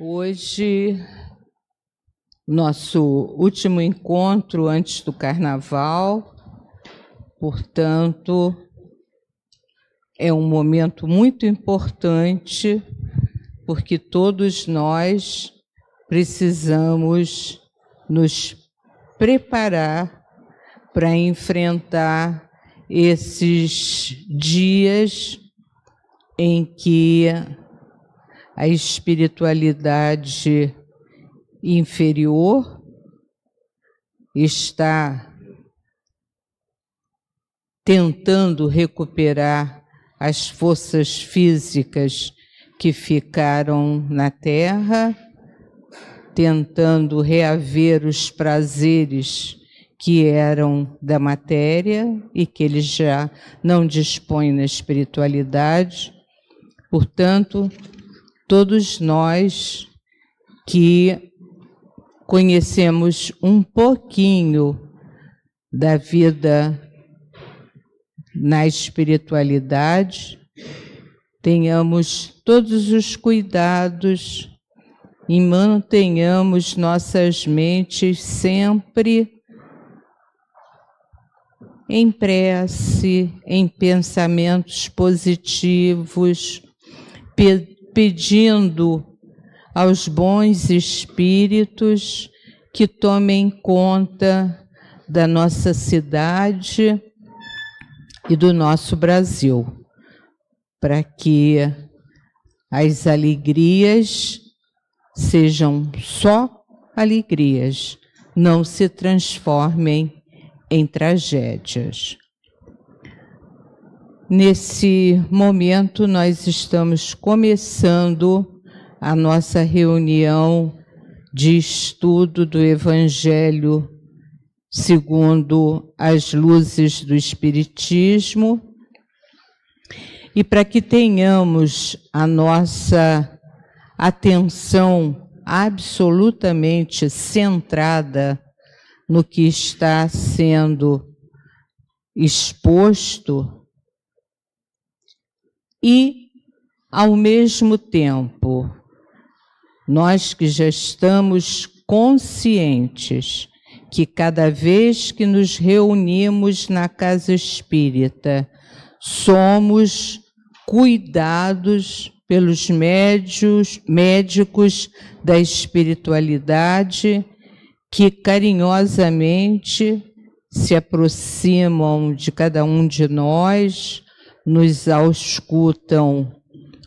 Hoje, nosso último encontro antes do carnaval, portanto, é um momento muito importante, porque todos nós precisamos nos preparar para enfrentar esses dias em que a espiritualidade inferior está tentando recuperar as forças físicas que ficaram na Terra, tentando reaver os prazeres que eram da matéria e que ele já não dispõe na espiritualidade. Portanto, todos nós que conhecemos um pouquinho da vida na espiritualidade, tenhamos todos os cuidados e mantenhamos nossas mentes sempre em prece, em pensamentos positivos, pedindo aos bons espíritos que tomem conta da nossa cidade e do nosso Brasil, para que as alegrias sejam só alegrias, não se transformem em tragédias. Nesse momento, nós estamos começando a nossa reunião de estudo do Evangelho segundo as luzes do Espiritismo. E para que tenhamos a nossa atenção absolutamente centrada no que está sendo exposto, e, ao mesmo tempo, nós que já estamos conscientes que cada vez que nos reunimos na casa espírita, somos cuidados pelos médios, médicos da espiritualidade que carinhosamente se aproximam de cada um de nós, nos auscultam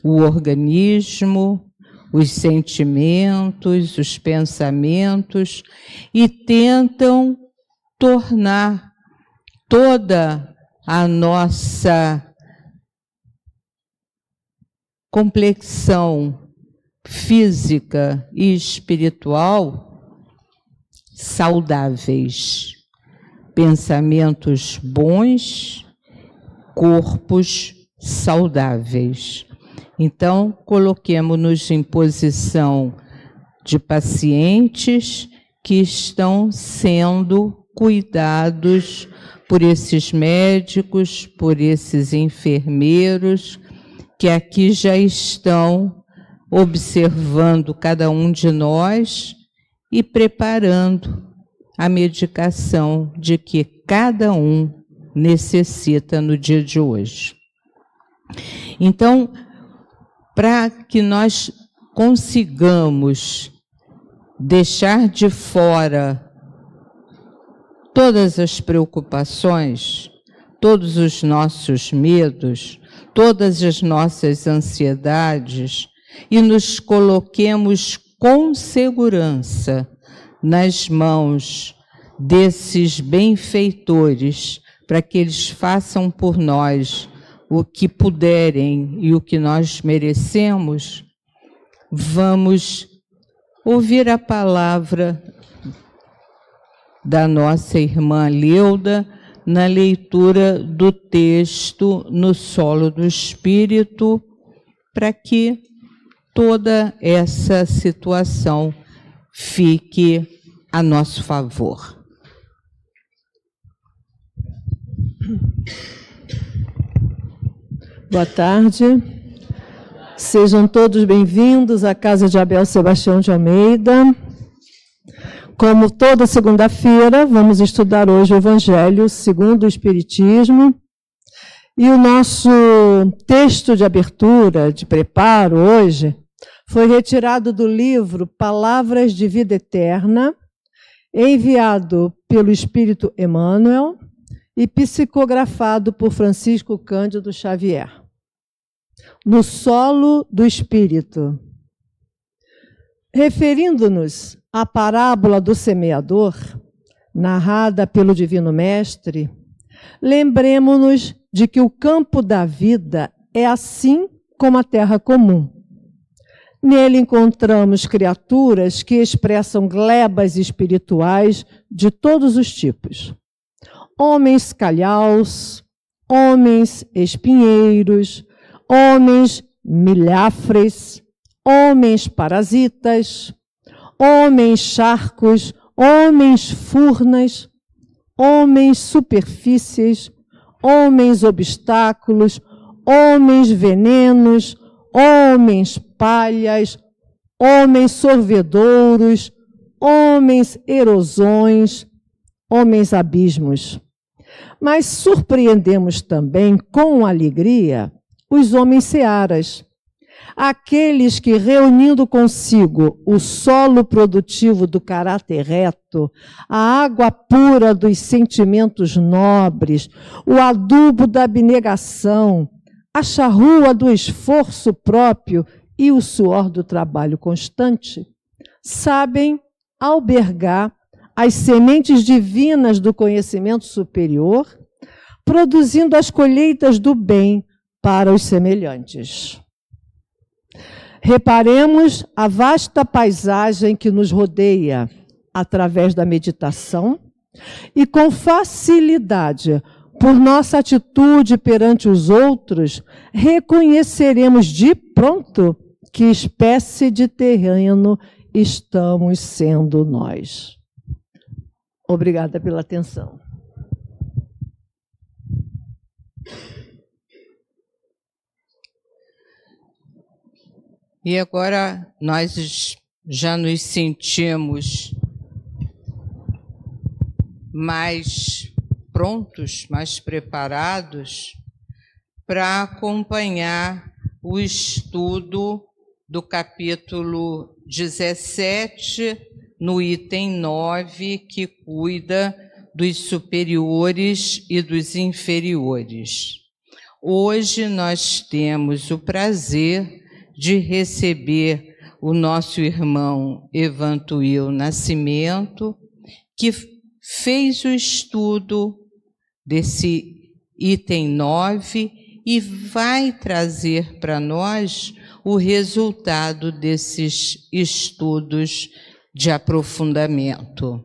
o organismo, os sentimentos, os pensamentos e tentam tornar toda a nossa complexão física e espiritual saudáveis, pensamentos bons corpos saudáveis. Então, coloquemos-nos em posição de pacientes que estão sendo cuidados por esses médicos, por esses enfermeiros, que aqui já estão observando cada um de nós e preparando a medicação de que cada um necessita no dia de hoje. Então, para que nós consigamos deixar de fora todas as preocupações, todos os nossos medos, todas as nossas ansiedades e nos coloquemos com segurança nas mãos desses benfeitores para que eles façam por nós o que puderem e o que nós merecemos, vamos ouvir a palavra da nossa irmã Leuda na leitura do texto no solo do Espírito, para que toda essa situação fique a nosso favor. Boa tarde. Sejam todos bem-vindos à casa de Abel Sebastião de Almeida. Como toda segunda-feira, vamos estudar hoje o Evangelho segundo o Espiritismo. E o nosso texto de abertura, de preparo hoje, foi retirado do livro Palavras de Vida Eterna, enviado pelo Espírito Emmanuel e psicografado por Francisco Cândido Xavier no solo do espírito. Referindo-nos à parábola do semeador, narrada pelo Divino Mestre, lembremos-nos de que o campo da vida é assim como a terra comum. Nele encontramos criaturas que expressam glebas espirituais de todos os tipos. Homens calhaus, homens espinheiros, homens milhafres, homens parasitas, homens charcos, homens furnas, homens superfícies, homens obstáculos, homens venenos, homens palhas, homens sorvedouros, homens erosões, homens abismos. Mas surpreendemos também com alegria os homens searas, aqueles que, reunindo consigo o solo produtivo do caráter reto, a água pura dos sentimentos nobres, o adubo da abnegação, a charrua do esforço próprio e o suor do trabalho constante, sabem albergar as sementes divinas do conhecimento superior, produzindo as colheitas do bem para os semelhantes. Reparemos a vasta paisagem que nos rodeia através da meditação e com facilidade, por nossa atitude perante os outros, reconheceremos de pronto que espécie de terreno estamos sendo nós. Obrigada pela atenção. E agora nós já nos sentimos mais prontos, mais preparados para acompanhar o estudo do capítulo 17, no item 9, que cuida dos superiores e dos inferiores. Hoje nós temos o prazer de receber o nosso irmão Evantuil Nascimento, que fez o estudo desse item 9 e vai trazer para nós o resultado desses estudos de aprofundamento.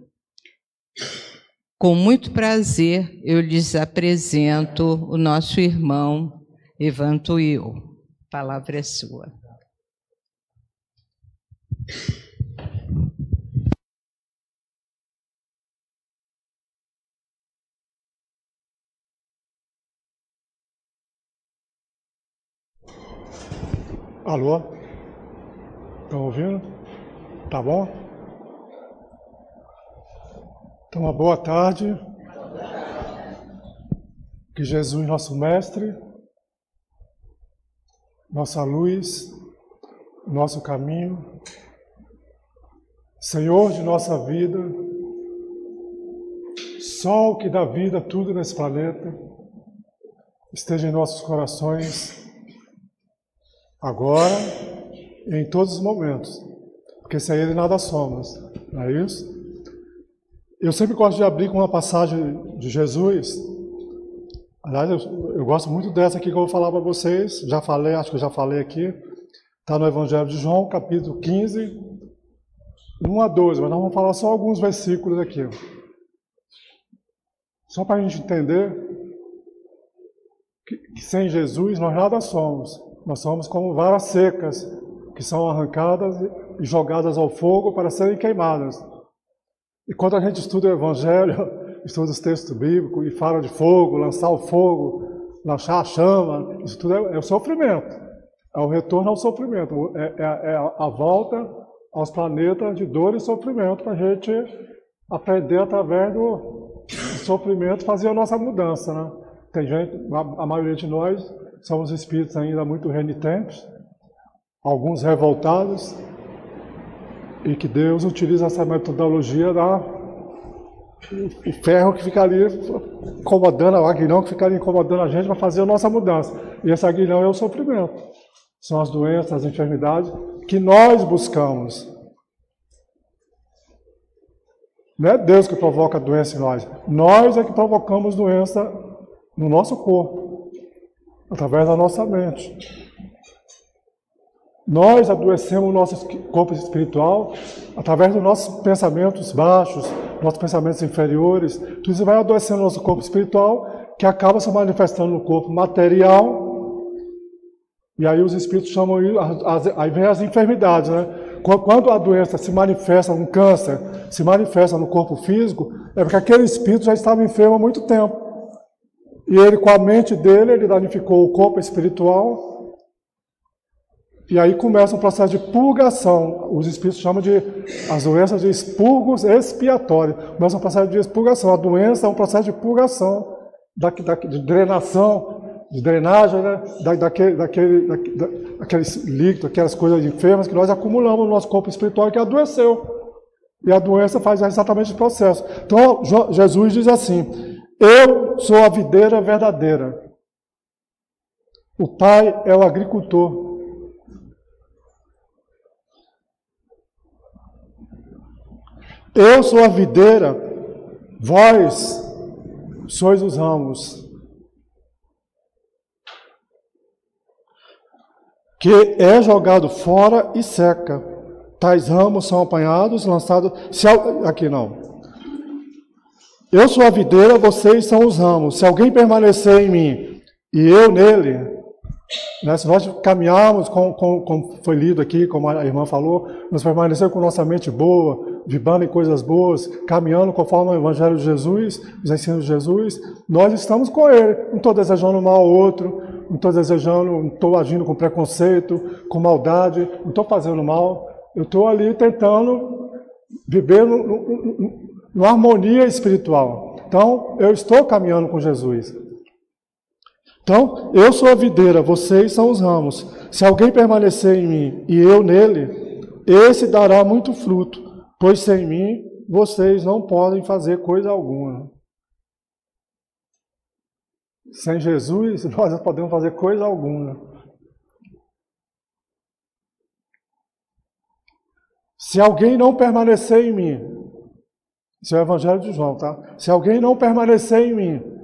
Com muito prazer, eu lhes apresento o nosso irmão Evantuil. A palavra é sua. Alô? Estão ouvindo? Tá bom? Então, uma boa tarde. Que Jesus, nosso Mestre, nossa luz, nosso caminho, Senhor de nossa vida, Sol que dá vida a tudo nesse planeta, esteja em nossos corações, agora e em todos os momentos, porque sem Ele nada somos, não é isso? Eu sempre gosto de abrir com uma passagem de Jesus. Aliás, eu, eu gosto muito dessa aqui que eu vou falar para vocês. Já falei, acho que eu já falei aqui. Está no Evangelho de João, capítulo 15, 1 a 12, mas nós vamos falar só alguns versículos aqui. Só para a gente entender que, que sem Jesus nós nada somos. Nós somos como varas secas que são arrancadas e jogadas ao fogo para serem queimadas. E quando a gente estuda o Evangelho, estuda os textos bíblicos e fala de fogo, lançar o fogo, lançar a chama, isso tudo é, é o sofrimento. É o retorno ao sofrimento, é, é, é a volta aos planetas de dor e sofrimento para a gente aprender através do sofrimento fazer a nossa mudança, né? Tem gente, a, a maioria de nós somos espíritos ainda muito renitentes, alguns revoltados, e que Deus utiliza essa metodologia da o ferro que fica ali incomodando, o aguilhão que fica ali incomodando a gente para fazer a nossa mudança. E esse aguilhão é o sofrimento. São as doenças, as enfermidades que nós buscamos. Não é Deus que provoca a doença em nós. Nós é que provocamos doença no nosso corpo, através da nossa mente. Nós adoecemos o nosso corpo espiritual através dos nossos pensamentos baixos, nossos pensamentos inferiores. Tudo isso vai adoecendo o nosso corpo espiritual, que acaba se manifestando no corpo material. E aí os espíritos chamam, aí vem as enfermidades, né? Quando a doença se manifesta, um câncer, se manifesta no corpo físico, é porque aquele espírito já estava enfermo há muito tempo. E ele, com a mente dele, ele danificou o corpo espiritual e aí começa um processo de purgação. Os espíritos chamam de as doenças de expurgos expiatórios. Começa um processo de expurgação. A doença é um processo de purgação, da, da, de drenação, de drenagem, né? da, daquele, daquele, da, daqueles líquidos, aquelas coisas enfermas que nós acumulamos no nosso corpo espiritual que adoeceu. E a doença faz exatamente esse processo. Então, Jesus diz assim: Eu sou a videira verdadeira. O Pai é o agricultor. Eu sou a videira, vós sois os ramos. Que é jogado fora e seca. Tais ramos são apanhados, lançados. Se, aqui não. Eu sou a videira, vocês são os ramos. Se alguém permanecer em mim e eu nele, né? Se nós caminharmos, como, foi lido aqui, como a irmã falou, nos permanecer com nossa mente boa, vibrando em coisas boas, caminhando conforme o Evangelho de Jesus, os ensinos de Jesus, nós estamos com Ele. Não estou desejando mal ao outro, não estou desejando, não estou agindo com preconceito, com maldade, não estou fazendo mal. Eu estou ali tentando viver numa harmonia espiritual. Então, eu estou caminhando com Jesus. Então, eu sou a videira, vocês são os ramos. Se alguém permanecer em mim e eu nele, esse dará muito fruto, pois sem mim vocês não podem fazer coisa alguma. Sem Jesus, nós não podemos fazer coisa alguma. Se alguém não permanecer em mim, esse é o Evangelho de João, tá? Se alguém não permanecer em mim,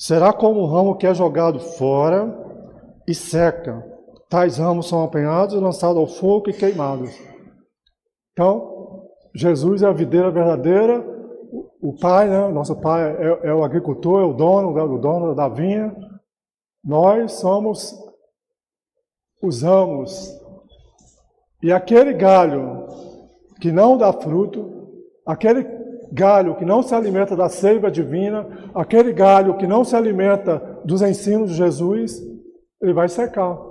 Será como o ramo que é jogado fora e seca. Tais ramos são apanhados lançados ao fogo e queimados. Então, Jesus é a videira verdadeira, o pai, né, nosso pai é, é o agricultor, é o dono, é o dono da vinha. Nós somos os. E aquele galho que não dá fruto, aquele galho que não se alimenta da seiva divina, aquele galho que não se alimenta dos ensinos de Jesus, ele vai secar.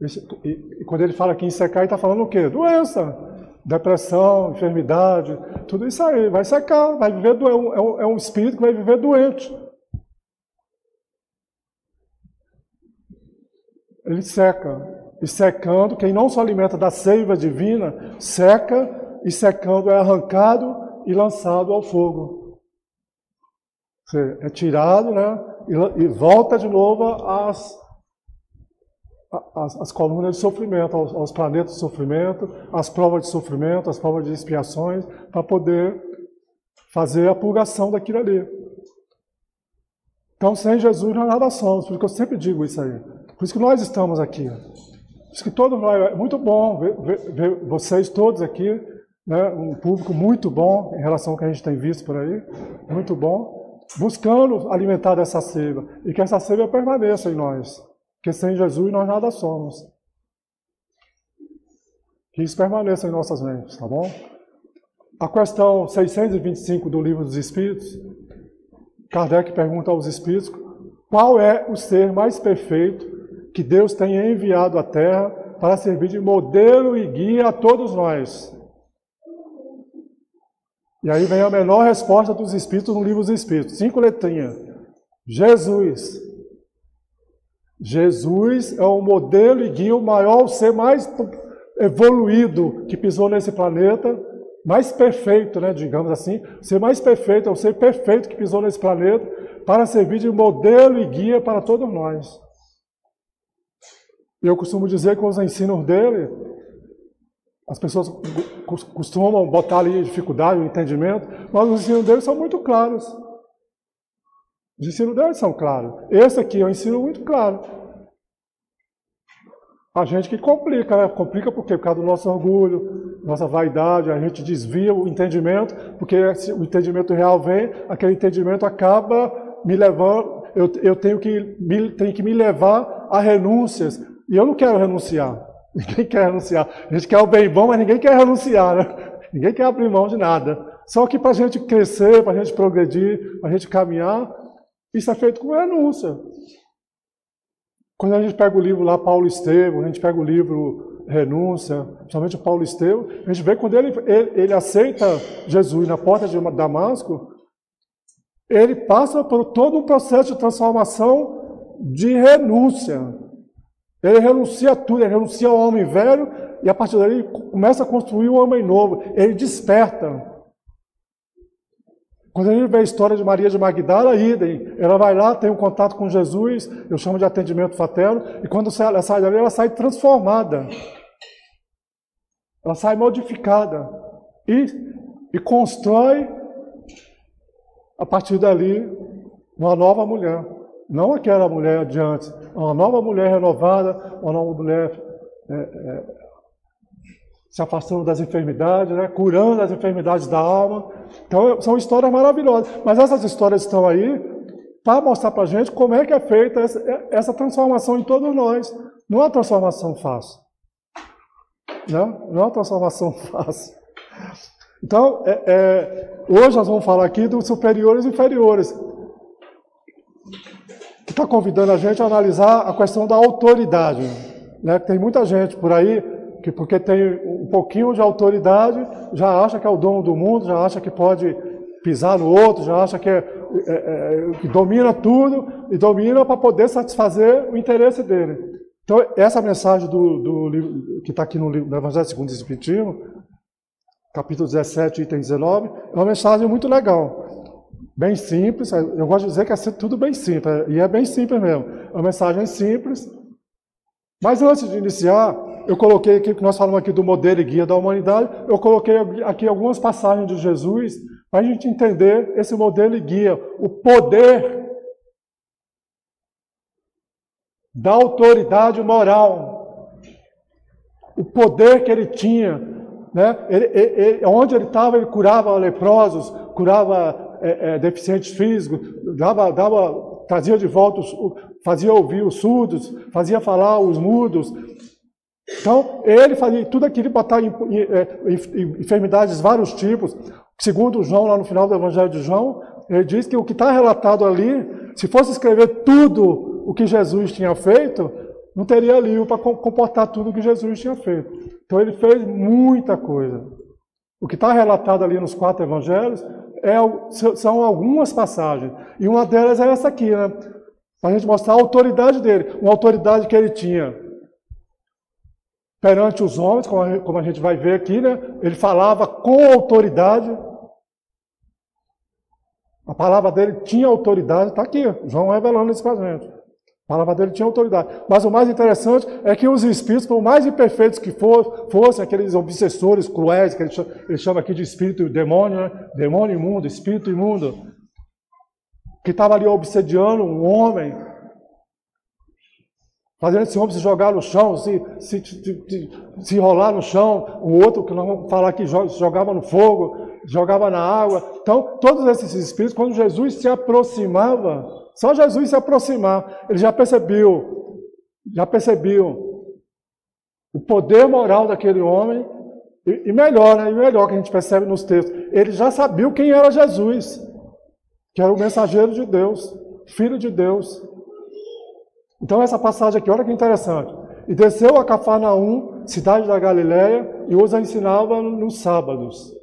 E quando ele fala aqui em secar, ele está falando o quê? Doença, depressão, enfermidade, tudo isso aí. Vai secar, vai viver do, é, um, é um espírito que vai viver doente. Ele seca. E secando, quem não se alimenta da seiva divina, seca e secando é arrancado e lançado ao fogo. É tirado, né? E, volta de novo às, às, às colunas de sofrimento, aos, aos, planetas de sofrimento, às provas de sofrimento, às provas de expiações, para poder fazer a purgação daquilo ali. Então, sem Jesus não nada somos, por isso que eu sempre digo isso aí. Por isso que nós estamos aqui. Por isso que todos nós, é muito bom ver, ver, ver vocês todos aqui, né, um público muito bom em relação ao que a gente tem visto por aí, muito bom, buscando alimentar dessa seiva e que essa seiva permaneça em nós, que sem Jesus nós nada somos. Que isso permaneça em nossas mentes, tá bom? A questão 625 do Livro dos Espíritos, Kardec pergunta aos Espíritos qual é o ser mais perfeito que Deus tem enviado à Terra para servir de modelo e guia a todos nós. E aí vem a menor resposta dos Espíritos no livro dos Espíritos, cinco letrinhas. Jesus. Jesus é o modelo e guia, o maior, o ser mais evoluído que pisou nesse planeta, mais perfeito, né, digamos assim, o ser mais perfeito, é o ser perfeito que pisou nesse planeta, para servir de modelo e guia para todos nós. Eu costumo dizer que os ensinos dele, as pessoas costumam botar ali dificuldade, entendimento, mas os ensinos dele são muito claros. Os ensinos dele são claros. Esse aqui é um ensino muito claro. A gente que complica, né? Complica por quê? Por causa do nosso orgulho, nossa vaidade, a gente desvia o entendimento, porque o entendimento real vem, aquele entendimento acaba me levando, eu, eu tenho, que me, tenho que me levar a renúncias. E eu não quero renunciar. Ninguém quer renunciar. A gente quer o bem bom, mas ninguém quer renunciar, né? Ninguém quer abrir mão de nada. Só que para a gente crescer, para a gente progredir, para a gente caminhar, isso é feito com renúncia. Quando a gente pega o livro lá, Paulo Estevam, a gente pega o livro Renúncia, principalmente o Paulo Estevam, a gente vê quando ele, ele, ele aceita Jesus na porta de Damasco, ele passa por todo um processo de transformação de renúncia. Ele renuncia a tudo, ele renuncia ao homem velho e a partir daí começa a construir um homem novo. Ele desperta. Quando a gente vê a história de Maria de Magdala, idem. Ela vai lá, tem um contato com Jesus, eu chamo de atendimento fraterno, e quando ela sai dali, ela sai transformada. Ela sai modificada. E, e constrói, a partir dali, uma nova mulher. Não aquela mulher de antes, uma nova mulher renovada, uma nova mulher é, é, se afastando das enfermidades, né? curando as enfermidades da alma. Então, são histórias maravilhosas. Mas essas histórias estão aí para mostrar para a gente como é que é feita essa, transformação em todos nós. Não é uma transformação fácil. Né? não é uma transformação fácil. Então, é, é, hoje nós vamos falar aqui dos superiores e inferiores. Que está convidando a gente a analisar a questão da autoridade. Né? Tem muita gente por aí que porque tem um pouquinho de autoridade, já acha que é o dono do mundo, já acha que pode pisar no outro, já acha que, é, é, é, que domina tudo e domina para poder satisfazer o interesse dele. Então, essa mensagem do, do livro, que está aqui no, livro, no Evangelho segundo o Espiritismo, capítulo 17, item 19, é uma mensagem muito legal. Bem simples, eu gosto de dizer que é tudo bem simples, e é bem simples mesmo. É uma mensagem simples. Mas antes de iniciar, eu coloquei aqui, que nós falamos aqui do modelo e guia da humanidade, eu coloquei aqui algumas passagens de Jesus para a gente entender esse modelo e guia, o poder da autoridade moral, o poder que ele tinha, né? Ele, ele, onde ele estava, ele curava leprosos, curava é, é, deficientes físicos, dava, dava, trazia de volta, os, fazia ouvir os surdos, fazia falar os mudos, então, ele fazia tudo aquilo, botar em, em, é, em, enfermidades de vários tipos. Segundo João, lá no final do Evangelho de João, ele diz que o que está relatado ali, se fosse escrever tudo o que Jesus tinha feito, não teria livro para comportar tudo o que Jesus tinha feito. Então, ele fez muita coisa. O que está relatado ali nos quatro evangelhos é, são algumas passagens. E uma delas é essa aqui, né? Para a gente mostrar a autoridade dele. Uma autoridade que ele tinha perante os homens, como a gente vai ver aqui, né? Ele falava com autoridade. A palavra dele tinha autoridade, está aqui, João revelando isso para a gente. A palavra dele tinha autoridade. Mas o mais interessante é que os espíritos, por mais imperfeitos que fossem, aqueles obsessores cruéis, que ele chama, ele chama aqui de espírito demônio, né? demônio imundo, espírito imundo, que estava ali obsediando um homem, Fazendo esse homem se jogar no chão, se, se, se, se enrolar no chão, o outro que nós vamos falar que jogava no fogo, jogava na água. Então, todos esses espíritos, quando Jesus se aproximava, só Jesus se aproximar, ele já percebeu, já percebeu o poder moral daquele homem, e, e melhor, né? E melhor que a gente percebe nos textos, ele já sabia quem era Jesus, que era o mensageiro de Deus, filho de Deus. Então essa passagem aqui, olha que interessante. E desceu a Cafarnaum, cidade da Galiléia, e os ensinava nos sábados.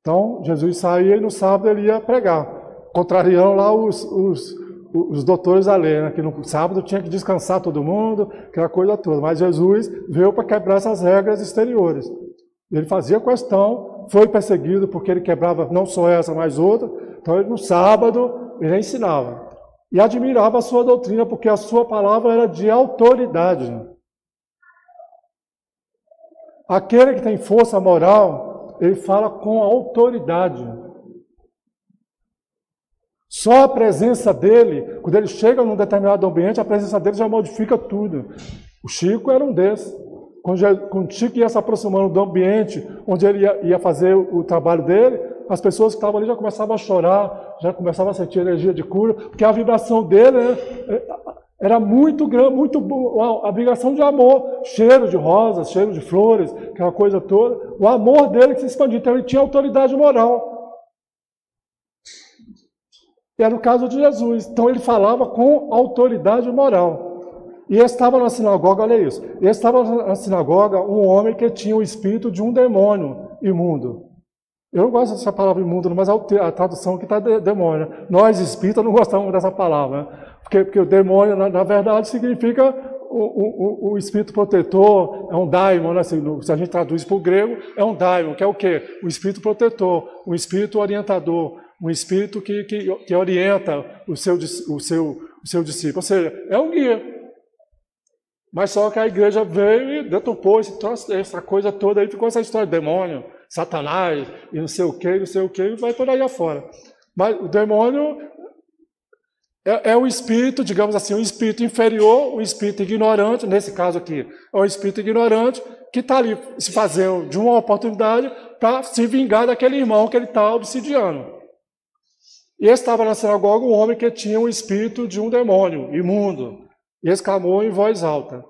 Então Jesus saía e no sábado ele ia pregar, contrariando lá os, os, os doutores da lei, né? que no sábado tinha que descansar todo mundo, aquela coisa toda. Mas Jesus veio para quebrar essas regras exteriores. Ele fazia questão, foi perseguido porque ele quebrava não só essa, mas outra. Então, ele, no sábado, ele ensinava. E admirava a sua doutrina, porque a sua palavra era de autoridade. Aquele que tem força moral, ele fala com autoridade. Só a presença dele, quando ele chega num determinado ambiente, a presença dele já modifica tudo. O Chico era um desses. Quando, o Chico ia se aproximando do ambiente onde ele ia, ia fazer o, o trabalho dele, as pessoas que estavam ali já começavam a chorar, já começavam a sentir energia de cura, porque a vibração dele né, era muito grande, muito boa, a vibração de amor, cheiro de rosas, cheiro de flores, aquela coisa toda. O amor dele que se expandia, então ele tinha autoridade moral. Era o caso de Jesus. Então ele falava com autoridade moral. E estava na sinagoga, olha isso. Estava na sinagoga um homem que tinha o espírito de um demônio imundo. Eu gosto dessa palavra imundo, mas a tradução que está de, demônio. Nós espíritas não gostamos dessa palavra. Né? Porque, porque o demônio, na, na verdade, significa o, o, o, espírito protetor, é um daimon, né? se, se a gente traduz para o grego, é um daimon, que é o quê? O espírito protetor, o espírito orientador, um espírito que, que, que orienta o seu, o, seu, o seu discípulo. Ou seja, é um guia. Mas só que a igreja veio e deturpou essa coisa toda aí, ficou essa história de demônio, satanás, e não sei o que, não sei o que, e vai por aí afora. Mas o demônio é, é o espírito, digamos assim, um espírito inferior, um espírito ignorante, nesse caso aqui, é um espírito ignorante que está ali se fazendo de uma oportunidade para se vingar daquele irmão que ele está obsidiando. E estava na sinagoga um homem que tinha o espírito de um demônio imundo, e exclamou em voz alta.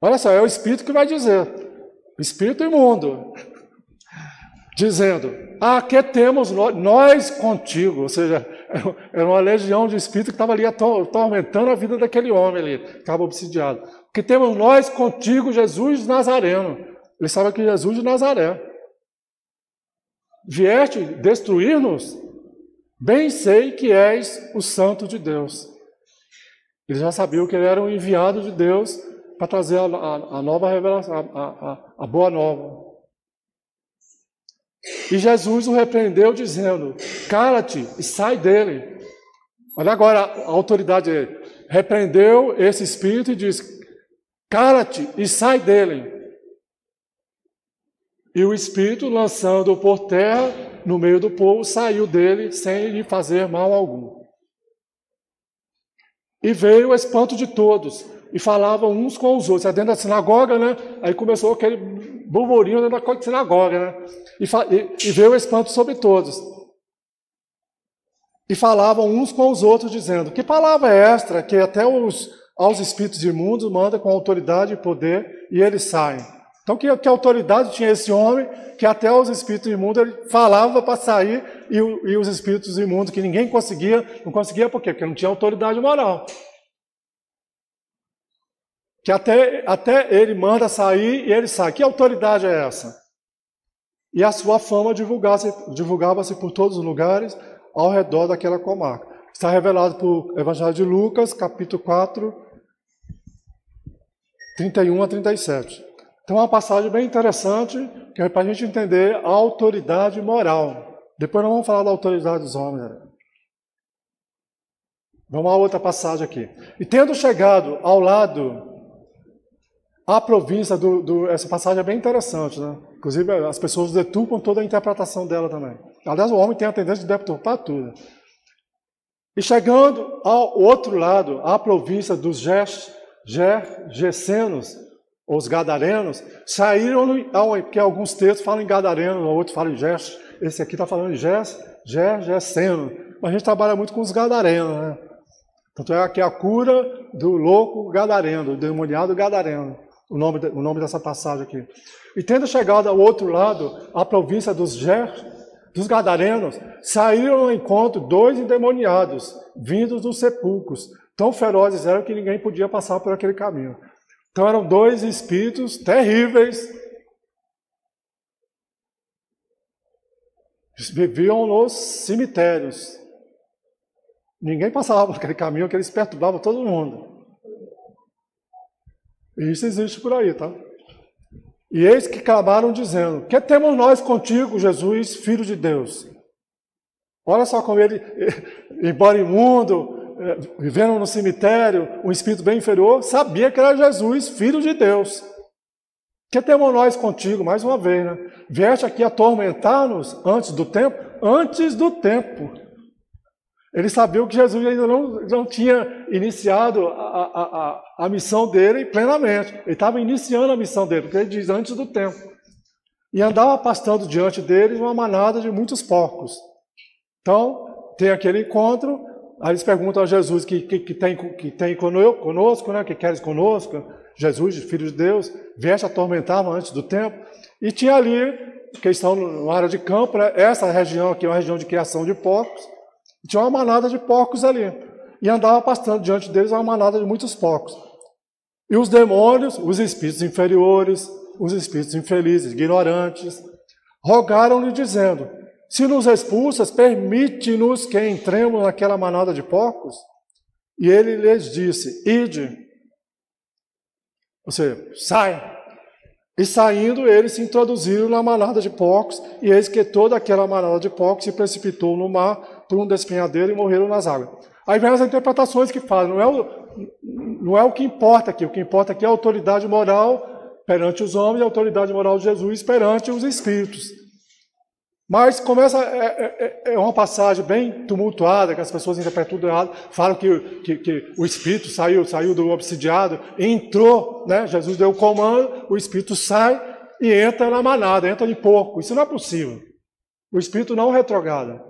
Olha só, é o espírito que vai dizer, espírito imundo, dizendo: Ah, que temos nós contigo? Ou seja, era uma legião de espírito que estava ali atormentando a vida daquele homem ali, estava obsidiado. Que temos nós contigo, Jesus Nazareno. Ele sabe que Jesus de Nazaré. Vieste destruir-nos? Bem sei que és o Santo de Deus. Eles já sabiam que ele era um enviado de Deus para trazer a, a, a nova revelação, a, a, boa nova. E Jesus o repreendeu, dizendo: Cala-te e sai dele. Olha agora a autoridade dele. Repreendeu esse espírito e disse: Cala-te e sai dele. E o espírito, lançando-o por terra, no meio do povo, saiu dele sem lhe fazer mal algum. E veio o espanto de todos, e falavam uns com os outros. Dentro da sinagoga, né? Aí começou aquele burburinho dentro da sinagoga, né? E, e, e veio o espanto sobre todos. E falavam uns com os outros, dizendo: Que palavra é esta que até os, aos espíritos imundos manda com autoridade e poder, e eles saem? Então, que, que autoridade tinha esse homem que até os espíritos imundos ele falava para sair e, e, os espíritos imundos que ninguém conseguia, não conseguia por quê? Porque não tinha autoridade moral. Que até, até ele manda sair e ele sai. Que autoridade é essa? E a sua fama divulgava-se divulgava por todos os lugares ao redor daquela comarca. Está revelado por Evangelho de Lucas, capítulo 4, 31 a 37. Então, é uma passagem bem interessante, que é para a gente entender a autoridade moral. Depois nós vamos falar da autoridade dos homens. Vamos a outra passagem aqui. E tendo chegado ao lado, a província do, do, Essa passagem é bem interessante, né? Inclusive, as pessoas deturpam toda a interpretação dela também. Aliás, o homem tem a tendência de deturpar tudo. E chegando ao outro lado, a província dos Gergesenos, os gadarenos, saíram, porque alguns textos falam em gadareno, outros falam em Gés, esse aqui está falando em Gés, Gés, Gesseno, mas a gente trabalha muito com os gadarenos, né? Tanto é que é a cura do louco gadareno, do demoniado gadareno, o nome, o nome dessa passagem aqui. E tendo chegado ao outro lado, a província dos Gés, dos gadarenos, saíram ao encontro dois endemoniados, vindos dos sepulcros, Tão ferozes eram que ninguém podia passar por aquele caminho. Então eram dois espíritos terríveis. Viviam nos cemitérios. Ninguém passava por aquele caminho que eles perturbavam todo mundo. Isso existe por aí, tá? E eis que acabaram dizendo: Que temos nós contigo, Jesus, filho de Deus? Olha só como ele, embora imundo, é, vivendo no cemitério, um espírito bem inferior, sabia que era Jesus, filho de Deus. Que temos nós contigo, mais uma vez, né? Vieste aqui atormentar-nos antes do tempo? Antes do tempo. Ele sabia que Jesus ainda não, não tinha iniciado a, a, a, missão dele plenamente. Ele estava iniciando a missão dele, porque ele diz antes do tempo. E andava pastando diante deles uma manada de muitos porcos. Então, tem aquele encontro, Aí eles perguntam a Jesus que, que, que tem, que tem conosco, né? que queres conosco? Jesus, filho de Deus, vieste atormentar antes do tempo. E tinha ali, que estão na área de campo, né? essa região aqui é uma região de criação de porcos. Tinha uma manada de porcos ali. E andava pastando diante deles uma manada de muitos porcos. E os demônios, os espíritos inferiores, os espíritos infelizes, ignorantes, rogaram-lhe dizendo: se nos expulsas, permite-nos que entremos naquela manada de porcos. E ele lhes disse: Ide. Ou seja, sai. E saindo, eles se introduziram na manada de porcos, e eis que toda aquela manada de porcos se precipitou no mar por um despenhadeiro e morreram nas águas. Aí vem as interpretações que fazem, não é o, não é o que importa aqui, o que importa aqui é a autoridade moral perante os homens e a autoridade moral de Jesus perante os espíritos. Mas começa, é, é, é, é, uma passagem bem tumultuada, que as pessoas interpretam tudo errado, falam que, que, que, o Espírito saiu, saiu do obsidiado, entrou, né? Jesus deu o comando, o Espírito sai e entra na manada, entra em porco. Isso não é possível. O Espírito não retrograda.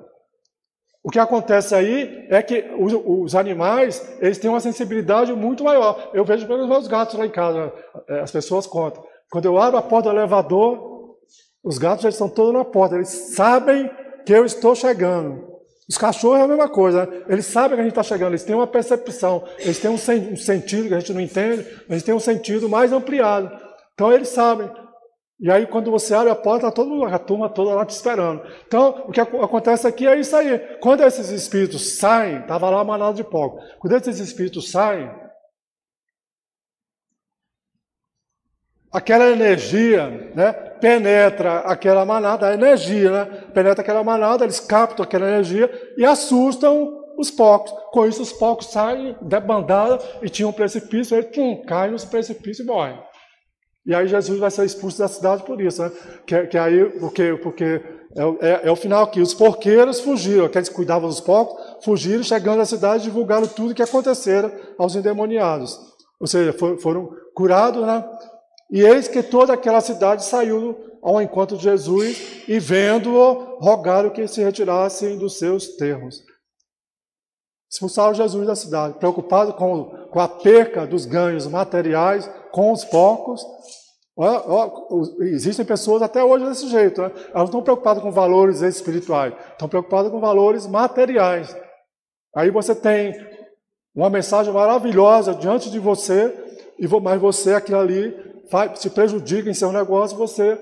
O que acontece aí é que os, os, animais, eles têm uma sensibilidade muito maior. Eu vejo pelos meus gatos lá em casa, é, as pessoas contam. Quando eu abro a porta do elevador, os gatos já estão todos na porta, eles sabem que eu estou chegando. Os cachorros é a mesma coisa, né? eles sabem que a gente está chegando, eles têm uma percepção, eles têm um, sen um sentido que a gente não entende, eles têm um sentido mais ampliado. Então eles sabem. E aí, quando você abre a porta, está todo a turma toda lá te esperando. Então, o que acontece aqui é isso aí. Quando esses espíritos saem, estava lá a manada de porco. Quando esses espíritos saem, aquela energia, né, penetra aquela manada, a energia, né, penetra aquela manada, eles captam aquela energia e assustam os porcos. Com isso, os porcos saem debandada e tinham um precipício, ele pum, cai nos precipícios e morre. E aí Jesus vai ser expulso da cidade por isso, né? Que, que aí, porque, porque é, é, é, o final aqui, os porqueiros fugiram, aqueles que cuidavam dos porcos, fugiram, chegando à cidade, divulgaram tudo o que acontecera aos endemoniados. Ou seja, foram curados, né? E eis que toda aquela cidade saiu ao encontro de Jesus e, vendo-o, rogaram que se retirassem dos seus termos. Expulsaram Jesus da cidade, preocupado com, com a perca dos ganhos materiais com os porcos. existem pessoas até hoje desse jeito, né? elas não estão preocupadas com valores espirituais, estão preocupadas com valores materiais. Aí você tem uma mensagem maravilhosa diante de você, mas você, aquilo ali, se prejudica em seu negócio, você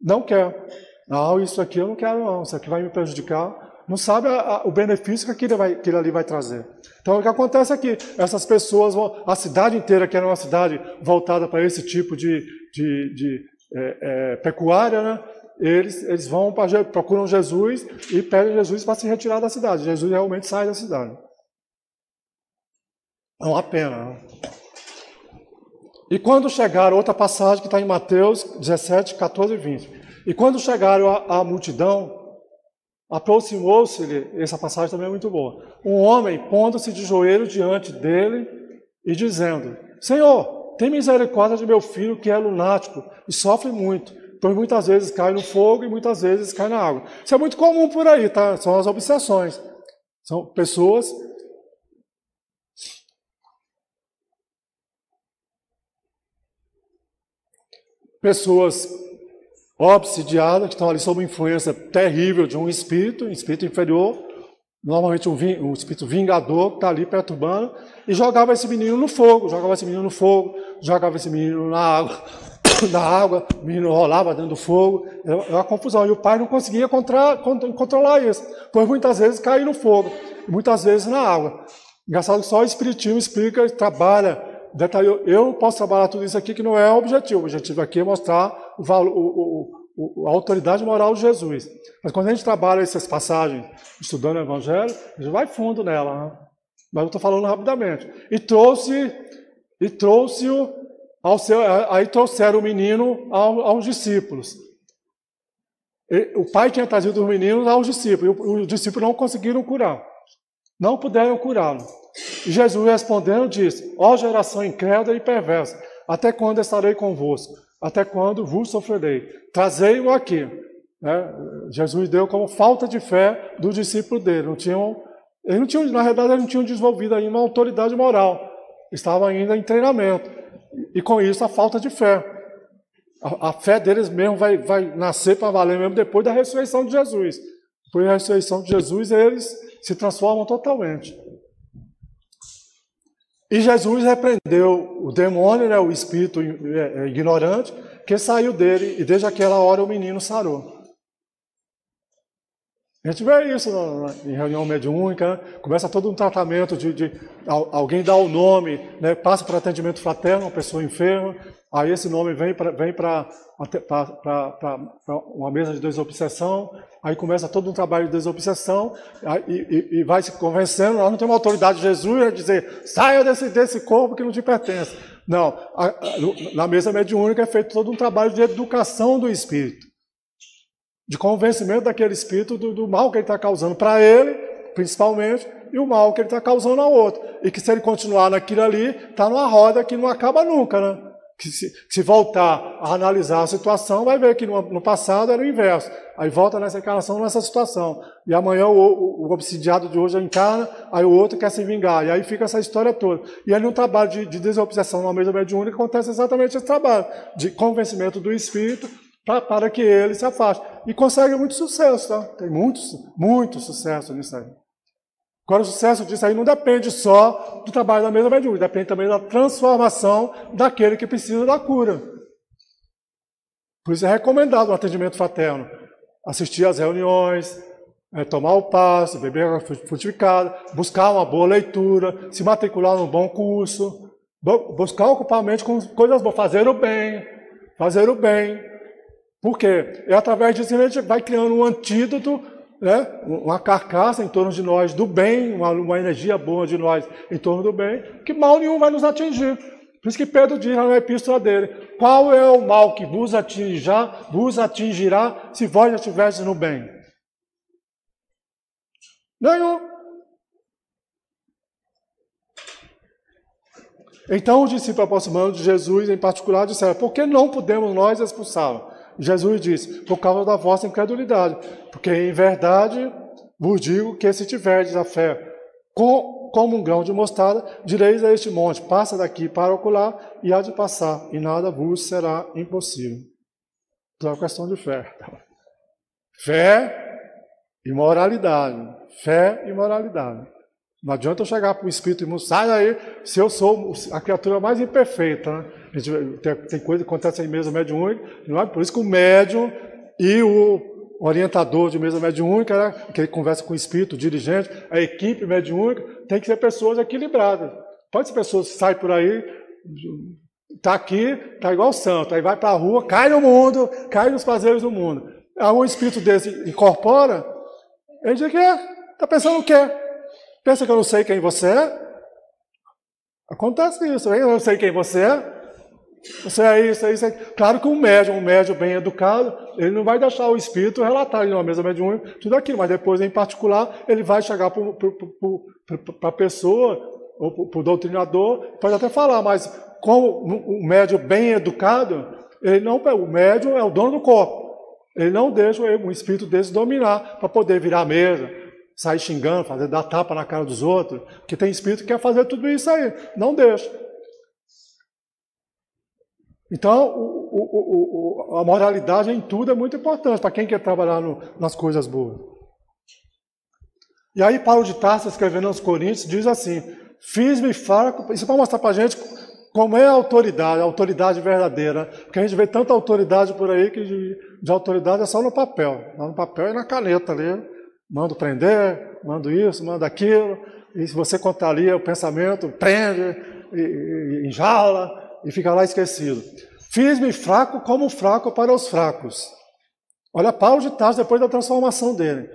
não quer. Não, isso aqui eu não quero, não. Isso aqui vai me prejudicar. Não sabe a, a, o benefício que aquilo, vai, aquilo ali vai trazer. Então, o que acontece aqui? Essas pessoas, vão, a cidade inteira, que era uma cidade voltada para esse tipo de, de, de é, é, pecuária, né? eles, eles vão para, procuram Jesus e pedem Jesus para se retirar da cidade. Jesus realmente sai da cidade. É uma pena. Né? E quando chegaram, outra passagem que está em Mateus 17, 14 e 20. E quando chegaram à, multidão, aproximou-se-lhe, essa passagem também é muito boa, um homem pondo-se de joelho diante dele e dizendo: Senhor, tem misericórdia de meu filho que é lunático e sofre muito, pois muitas vezes cai no fogo e muitas vezes cai na água. Isso é muito comum por aí, tá? São as obsessões. São pessoas pessoas obsidiadas, que estão ali sob influência terrível de um espírito, um espírito inferior, normalmente um, um espírito vingador que está ali perturbando, e jogava esse menino no fogo, jogava esse menino no fogo, jogava esse menino na água, na água, o menino rolava dentro do fogo, era uma confusão. E o pai não conseguia controlar isso, pois muitas vezes caía no fogo, muitas vezes na água. Engraçado que só o Espiritismo explica, trabalha, detalhou. Eu posso trabalhar tudo isso aqui, que não é o objetivo. O objetivo aqui é mostrar o, valor, o, o, a autoridade moral de Jesus. Mas quando a gente trabalha essas passagens, estudando o Evangelho, a gente vai fundo nela. Né? Mas eu estou falando rapidamente. E trouxe, e trouxe-o ao seu, aí trouxeram o menino aos discípulos. O pai tinha trazido os meninos aos discípulos, e os discípulos não conseguiram curar. Não puderam curá-lo. E Jesus respondendo disse: Ó geração incrédula e perversa, até quando estarei convosco? Até quando vos sofrerei? Trazei-o aqui. Né? Jesus deu como falta de fé do discípulo dele. Não tinham, eles não tinham, na verdade, eles não tinham desenvolvido ainda uma autoridade moral. Estavam ainda em treinamento. E com isso, a falta de fé. A, a fé deles mesmo vai, vai nascer para valer mesmo depois da ressurreição de Jesus. Depois da ressurreição de Jesus, eles se transformam totalmente. E Jesus repreendeu o demônio, né, o espírito é, é, ignorante, que saiu dele, e desde aquela hora o menino sarou. A gente vê isso em reunião mediúnica, né? começa todo um tratamento de, de alguém dá o nome, né? passa para atendimento fraterno, uma pessoa enferma, aí esse nome vem para vem uma mesa de desobsessão, aí começa todo um trabalho de desobsessão e, e, e vai se convencendo, nós não temos autoridade de Jesus a dizer, saia desse, desse corpo que não te pertence. Não, a, a, na mesa mediúnica é feito todo um trabalho de educação do espírito de convencimento daquele espírito do, do mal que ele está causando para ele, principalmente, e o mal que ele está causando ao outro. E que se ele continuar naquilo ali, está numa roda que não acaba nunca, né? Que se, se, voltar a analisar a situação, vai ver que no, no, passado era o inverso. Aí volta nessa encarnação, nessa situação. E amanhã o, o, o, obsidiado de hoje encarna, aí o outro quer se vingar. E aí fica essa história toda. E ali no trabalho de, de desobsessão na mesa mediúnica acontece exatamente esse trabalho de convencimento do espírito para que ele se afaste. E consegue muito sucesso, tá? Tem muito, muito sucesso nisso aí. Agora, o sucesso disso aí não depende só do trabalho da mesa mediúnica, depende também da transformação daquele que precisa da cura. Por isso é recomendado o atendimento fraterno. Assistir às reuniões, é, tomar o passe, beber água frutificada, buscar uma boa leitura, se matricular num bom curso, buscar ocupar a mente com coisas boas, fazer o bem, fazer o bem, porque é através disso que a gente vai criando um antídoto, né? uma carcaça em torno de nós do bem, uma, uma energia boa de nós em torno do bem, que mal nenhum vai nos atingir. Por isso que Pedro diz na epístola dele: Qual é o mal que vos atingirá, vos atingirá se vós já estivestes no bem? Nenhum. Então os discípulos aproximando de Jesus, em particular, disseram: Por que não podemos nós expulsá-lo? Jesus disse: por causa da vossa incredulidade. Porque em verdade vos digo que se tiverdes a fé com, como um grão de mostarda, direis a este monte: passa daqui para ocular, e há de passar, e nada vos será impossível. Então é uma questão de fé. Fé e moralidade. Fé e moralidade. Não adianta eu chegar para o espírito imundo, sai daí, se eu sou a criatura mais imperfeita. Né? Gente, tem, coisa que acontece em mesa mediúnica, não é? por isso que o médium e o orientador de mesa mediúnica, né? que ele conversa com o espírito, o dirigente, a equipe mediúnica, tem que ser pessoas equilibradas. Pode ser pessoas que saem por aí, está aqui, está igual santo, aí vai para a rua, cai no mundo, cai nos prazeres do mundo. Aí um espírito desse incorpora, ele diz que está pensando o quê? Pensa que eu não sei quem você é? Acontece isso, eu não sei quem você é. Você é isso, é isso. É... Claro que um médium, um médium bem educado, ele não vai deixar o espírito relatar em uma mesa mediúnica tudo aquilo, mas depois, em particular, ele vai chegar para a pessoa, ou para o doutrinador, pode até falar, mas como um médium bem educado, ele não, o médium é o dono do corpo. Ele não deixa um espírito desse dominar para poder virar a mesa, sair xingando, fazer dar tapa na cara dos outros, que tem espírito que quer fazer tudo isso aí. Não deixa. Então, o, o, o, a moralidade em tudo é muito importante para quem quer trabalhar no, nas coisas boas. E aí Paulo de Tarso, escrevendo aos Coríntios, diz assim, fiz-me fraco, isso é para mostrar para a gente como é a autoridade, a autoridade verdadeira. Porque a gente vê tanta autoridade por aí que de, de autoridade é só no papel. No papel e na caneta ali. Mando prender, mando isso, mando aquilo. E se você contraria o pensamento, prende, e, e, enjala e fica lá esquecido. Fiz-me fraco como fraco para os fracos. Olha Paulo de Tarso depois da transformação dele.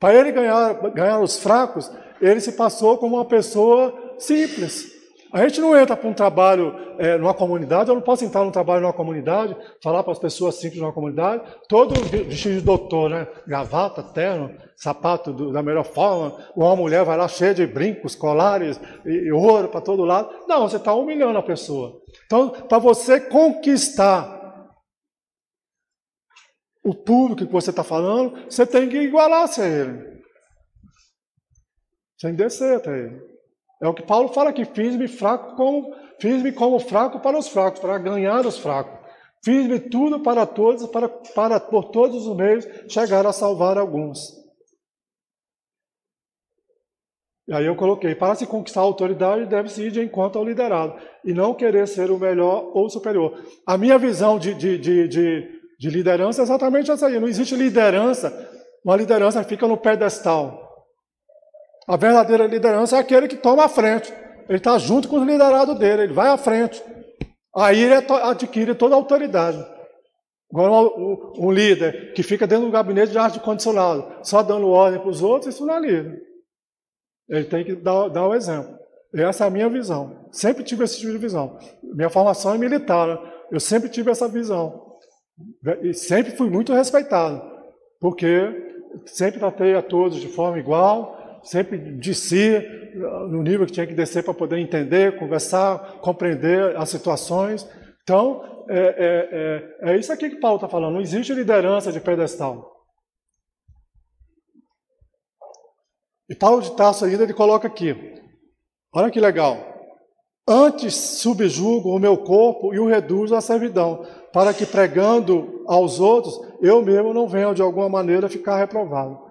Para ele ganhar, ganhar os fracos, ele se passou como uma pessoa simples. A gente não entra para um trabalho é, numa comunidade, eu não posso entrar num trabalho numa comunidade, falar para as pessoas simples numa comunidade, todo vestido de doutor, né? Gravata, terno, sapato do, da melhor forma, uma mulher vai lá cheia de brincos, colares e, e ouro para todo lado. Não, você está humilhando a pessoa. Então, para você conquistar o público que você está falando, você tem que igualar-se a ele. Sem descer até ele. É o que Paulo fala aqui, fiz-me fraco como fiz-me como fraco para os fracos, para ganhar os fracos. Fiz-me tudo para todos, para, para por todos os meios chegar a salvar alguns. E aí eu coloquei, para se conquistar a autoridade, deve-se ir de encontro ao liderado, e não querer ser o melhor ou superior. A minha visão de, de, de, de, de liderança é exatamente essa aí. Não existe liderança, uma liderança que fica no pedestal. A verdadeira liderança é aquele que toma a frente. Ele está junto com o liderado dele, ele vai à frente. Aí ele adquire toda a autoridade. Agora, um, líder que fica dentro do gabinete de ar-condicionado, só dando ordem para os outros, isso não é líder. Ele tem que dar, dar o exemplo. Essa é a minha visão. Sempre tive esse tipo de visão. Minha formação é militar, eu sempre tive essa visão. E sempre fui muito respeitado, porque sempre tratei a todos de forma igual, sempre desci no nível que tinha que descer para poder entender, conversar, compreender as situações. Então, é, é, é, é isso aqui que Paulo está falando. Não existe liderança de pedestal. E Paulo de Tarso ainda ele coloca aqui. Olha que legal. Antes subjugo o meu corpo e o reduzo à servidão, para que pregando aos outros, eu mesmo não venha de alguma maneira ficar reprovado.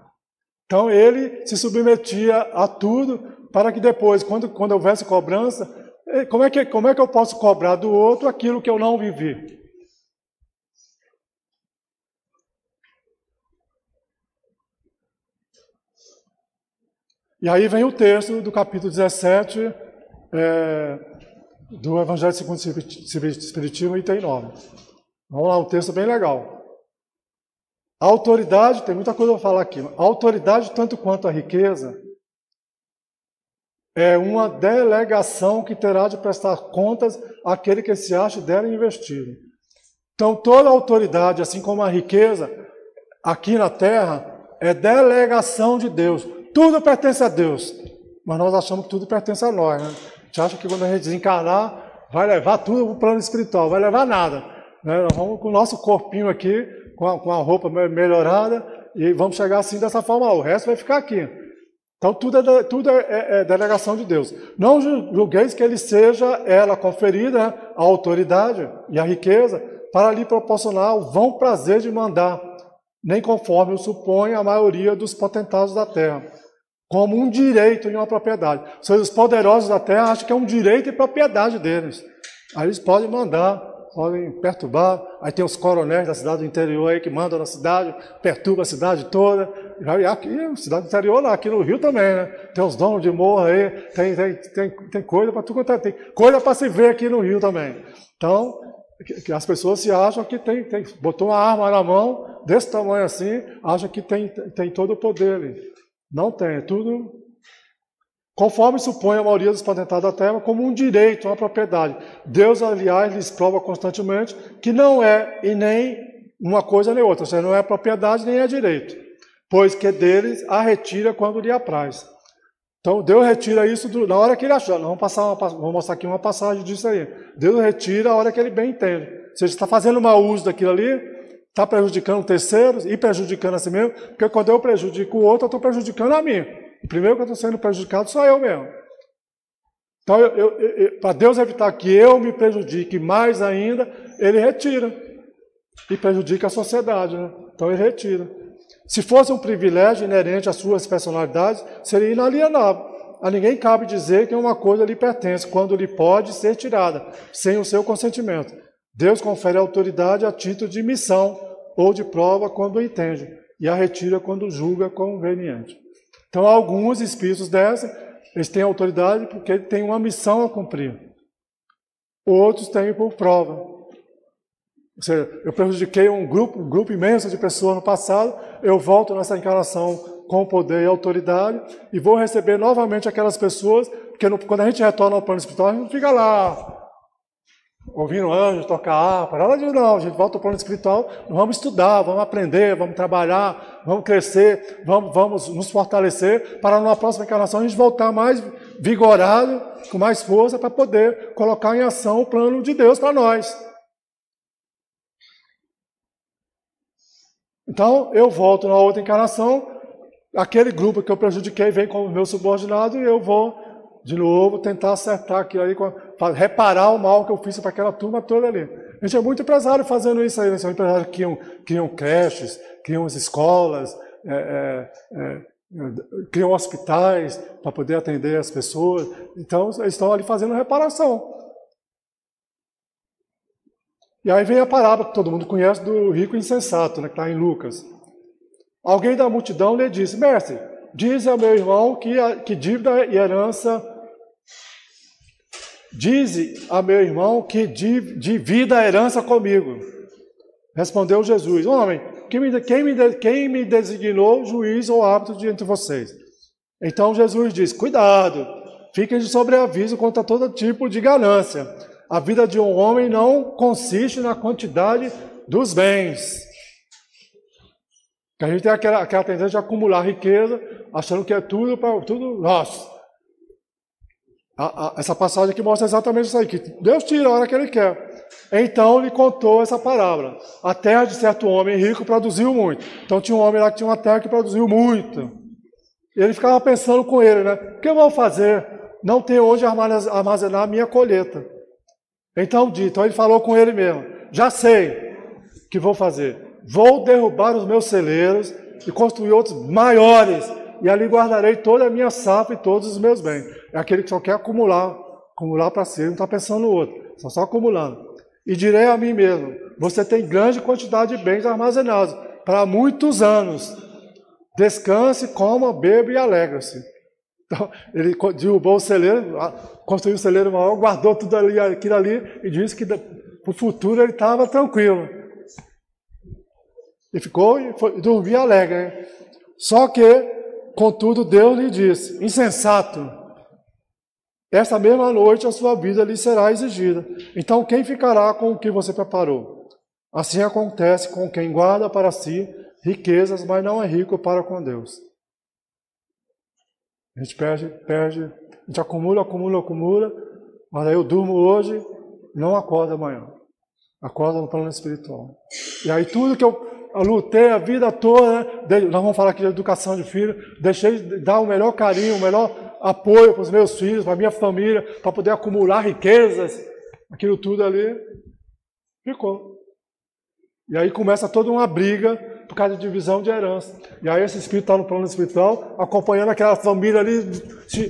Então ele se submetia a tudo para que depois, quando, quando houvesse cobrança, eh, como é, que, como é que eu posso cobrar do outro aquilo que eu não vivi? E aí vem o texto do capítulo 17 é, eh, do Evangelho segundo o Espiritismo, item 9. Vamos lá, um texto bem legal. A autoridade, tem muita coisa para falar aqui. A autoridade, tanto quanto a riqueza, é uma delegação que terá de prestar contas àquele que se acha dela investido. Então, toda autoridade, assim como a riqueza, aqui na terra, é delegação de Deus. Tudo pertence a Deus. Mas nós achamos que tudo pertence a nós. Né? A gente acha que quando a gente desencarnar, vai levar tudo para o plano espiritual, vai levar nada. Né? Nós vamos com o nosso corpinho aqui, com a, com a roupa melhorada, e vamos chegar assim dessa forma. O resto vai ficar aqui. Então tudo é, tudo é, é, é delegação de Deus. Não julgueis que ele seja ela conferida né, a autoridade e a riqueza para lhe proporcionar o vão prazer de mandar, nem conforme o supõe a maioria dos potentados da terra, como um direito e uma propriedade. Os poderosos da terra acham que é um direito e propriedade deles. Aí eles podem mandar podem perturbar. Aí tem os coronéis da cidade do interior aí que mandam na cidade, perturba a cidade toda. E aqui, cidade do interior, lá, aqui no Rio também, né? Tem os donos de morro aí, tem, tem, tem, tem coisa para tu contar, tem coisa para se ver aqui no Rio também. Então, que as pessoas se acham que tem, tem, botou uma arma na mão, desse tamanho assim, acham que tem, tem todo o poder ali. Não tem, é tudo conforme supõe a maioria dos patentados da terra, como um direito, uma propriedade. Deus, aliás, lhes prova constantemente que não é e nem uma coisa nem outra, ou seja, não é propriedade nem é direito, pois que deles a retira quando lhe apraz. Então, Deus retira isso do, na hora que ele achar. Vamos, passar uma, vamos mostrar aqui uma passagem disso aí. Deus retira a hora que ele bem entende. Ou seja, está fazendo mau uso daquilo ali, está prejudicando terceiros e prejudicando a si mesmo, porque quando eu prejudico o outro, eu estou prejudicando a mim. O primeiro que eu estou sendo prejudicado sou eu mesmo. Então, para Deus evitar que eu me prejudique mais ainda, Ele retira. E prejudica a sociedade. Né? Então, Ele retira. Se fosse um privilégio inerente às suas personalidades, seria inalienável. A ninguém cabe dizer que uma coisa lhe pertence, quando lhe pode ser tirada, sem o seu consentimento. Deus confere autoridade a título de missão ou de prova quando entende, e a retira quando julga conveniente. Então, alguns espíritos dessa, eles têm autoridade porque têm uma missão a cumprir. Outros têm por prova. Ou seja, eu prejudiquei um grupo, um grupo imenso de pessoas no passado, eu volto nessa encarnação com poder e autoridade e vou receber novamente aquelas pessoas, porque no, quando a gente retorna ao plano espiritual, a gente não fica lá ouvindo anjos, tocar harpa, nada disso não, a gente volta ao plano espiritual, vamos estudar, vamos aprender, vamos trabalhar, vamos crescer, vamos, vamos nos fortalecer, para numa próxima encarnação a gente voltar mais vigorado, com mais força, para poder colocar em ação o plano de Deus para nós. Então, eu volto na outra encarnação, aquele grupo que eu prejudiquei vem como meu subordinado e eu vou de novo, tentar acertar aquilo aí, reparar o mal que eu fiz para aquela turma toda ali. A gente é muito empresário fazendo isso aí, né? são empresários que criam, criam creches, criam escolas, é, é, é, criam hospitais para poder atender as pessoas. Então, eles estão ali fazendo reparação. E aí vem a parábola que todo mundo conhece do rico insensato, né, que está em Lucas. Alguém da multidão lhe disse, mestre, diz ao meu irmão que, a, que dívida e herança Dize a meu irmão que divida a herança comigo. Respondeu Jesus: Homem, quem me, quem me, quem me designou juiz ou árbitro de entre vocês? Então Jesus diz: Cuidado, fiquem de sobreaviso contra todo tipo de ganância. A vida de um homem não consiste na quantidade dos bens. Que a gente tem aquela, aquela tendência de acumular riqueza, achando que é tudo para tudo nosso. A, a, essa passagem aqui mostra exatamente isso aí, que Deus tira a hora que Ele quer. Então lhe contou essa palavra. A terra de certo homem rico produziu muito. Então tinha um homem lá que tinha uma terra que produziu muito. Ele ficava pensando com ele, né? O que eu vou fazer? Não tenho onde armazenar a minha colheita. Então dito, ele falou com ele mesmo: Já sei o que vou fazer. Vou derrubar os meus celeiros e construir outros maiores e ali guardarei toda a minha safra e todos os meus bens. É aquele que só quer acumular, acumular para si, não está pensando no outro, só só acumulando. E direi a mim mesmo: você tem grande quantidade de bens armazenados para muitos anos. Descanse, coma, beba e alegra-se. Então, ele derrubou o celeiro, construiu o celeiro maior, guardou tudo ali, aquilo ali e disse que para o futuro ele estava tranquilo. E ficou e foi, dormir alegre. Né? Só que Contudo, Deus lhe disse: insensato, esta mesma noite a sua vida lhe será exigida. Então, quem ficará com o que você preparou? Assim acontece com quem guarda para si riquezas, mas não é rico para com Deus. A gente perde, perde, a gente acumula, acumula, acumula, mas aí eu durmo hoje, não acordo amanhã. Acorda no plano espiritual. E aí tudo que eu eu lutei a vida toda, né? nós vamos falar aqui de educação de filho, deixei de dar o melhor carinho, o melhor apoio para os meus filhos, para a minha família, para poder acumular riquezas, aquilo tudo ali, ficou. E aí começa toda uma briga por causa de divisão de herança. E aí esse espírito está no plano espiritual, acompanhando aquela família ali.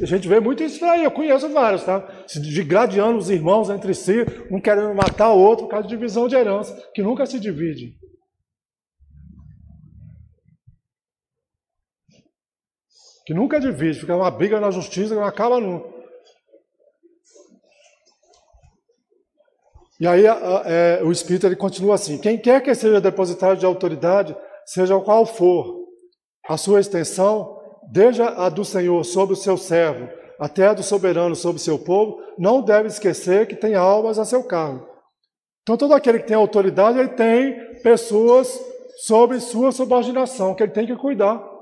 A gente vê muito isso aí, eu conheço vários, tá? Se digladiando os irmãos entre si, um querendo matar o outro por causa de divisão de herança, que nunca se divide. Que nunca divide, fica uma briga na justiça que não acaba nunca. E aí é, o Espírito ele continua assim: quem quer que seja depositário de autoridade, seja qual for a sua extensão, desde a do Senhor sobre o seu servo, até a do soberano sobre o seu povo, não deve esquecer que tem almas a seu cargo. Então todo aquele que tem autoridade, ele tem pessoas sobre sua subordinação, que ele tem que cuidar.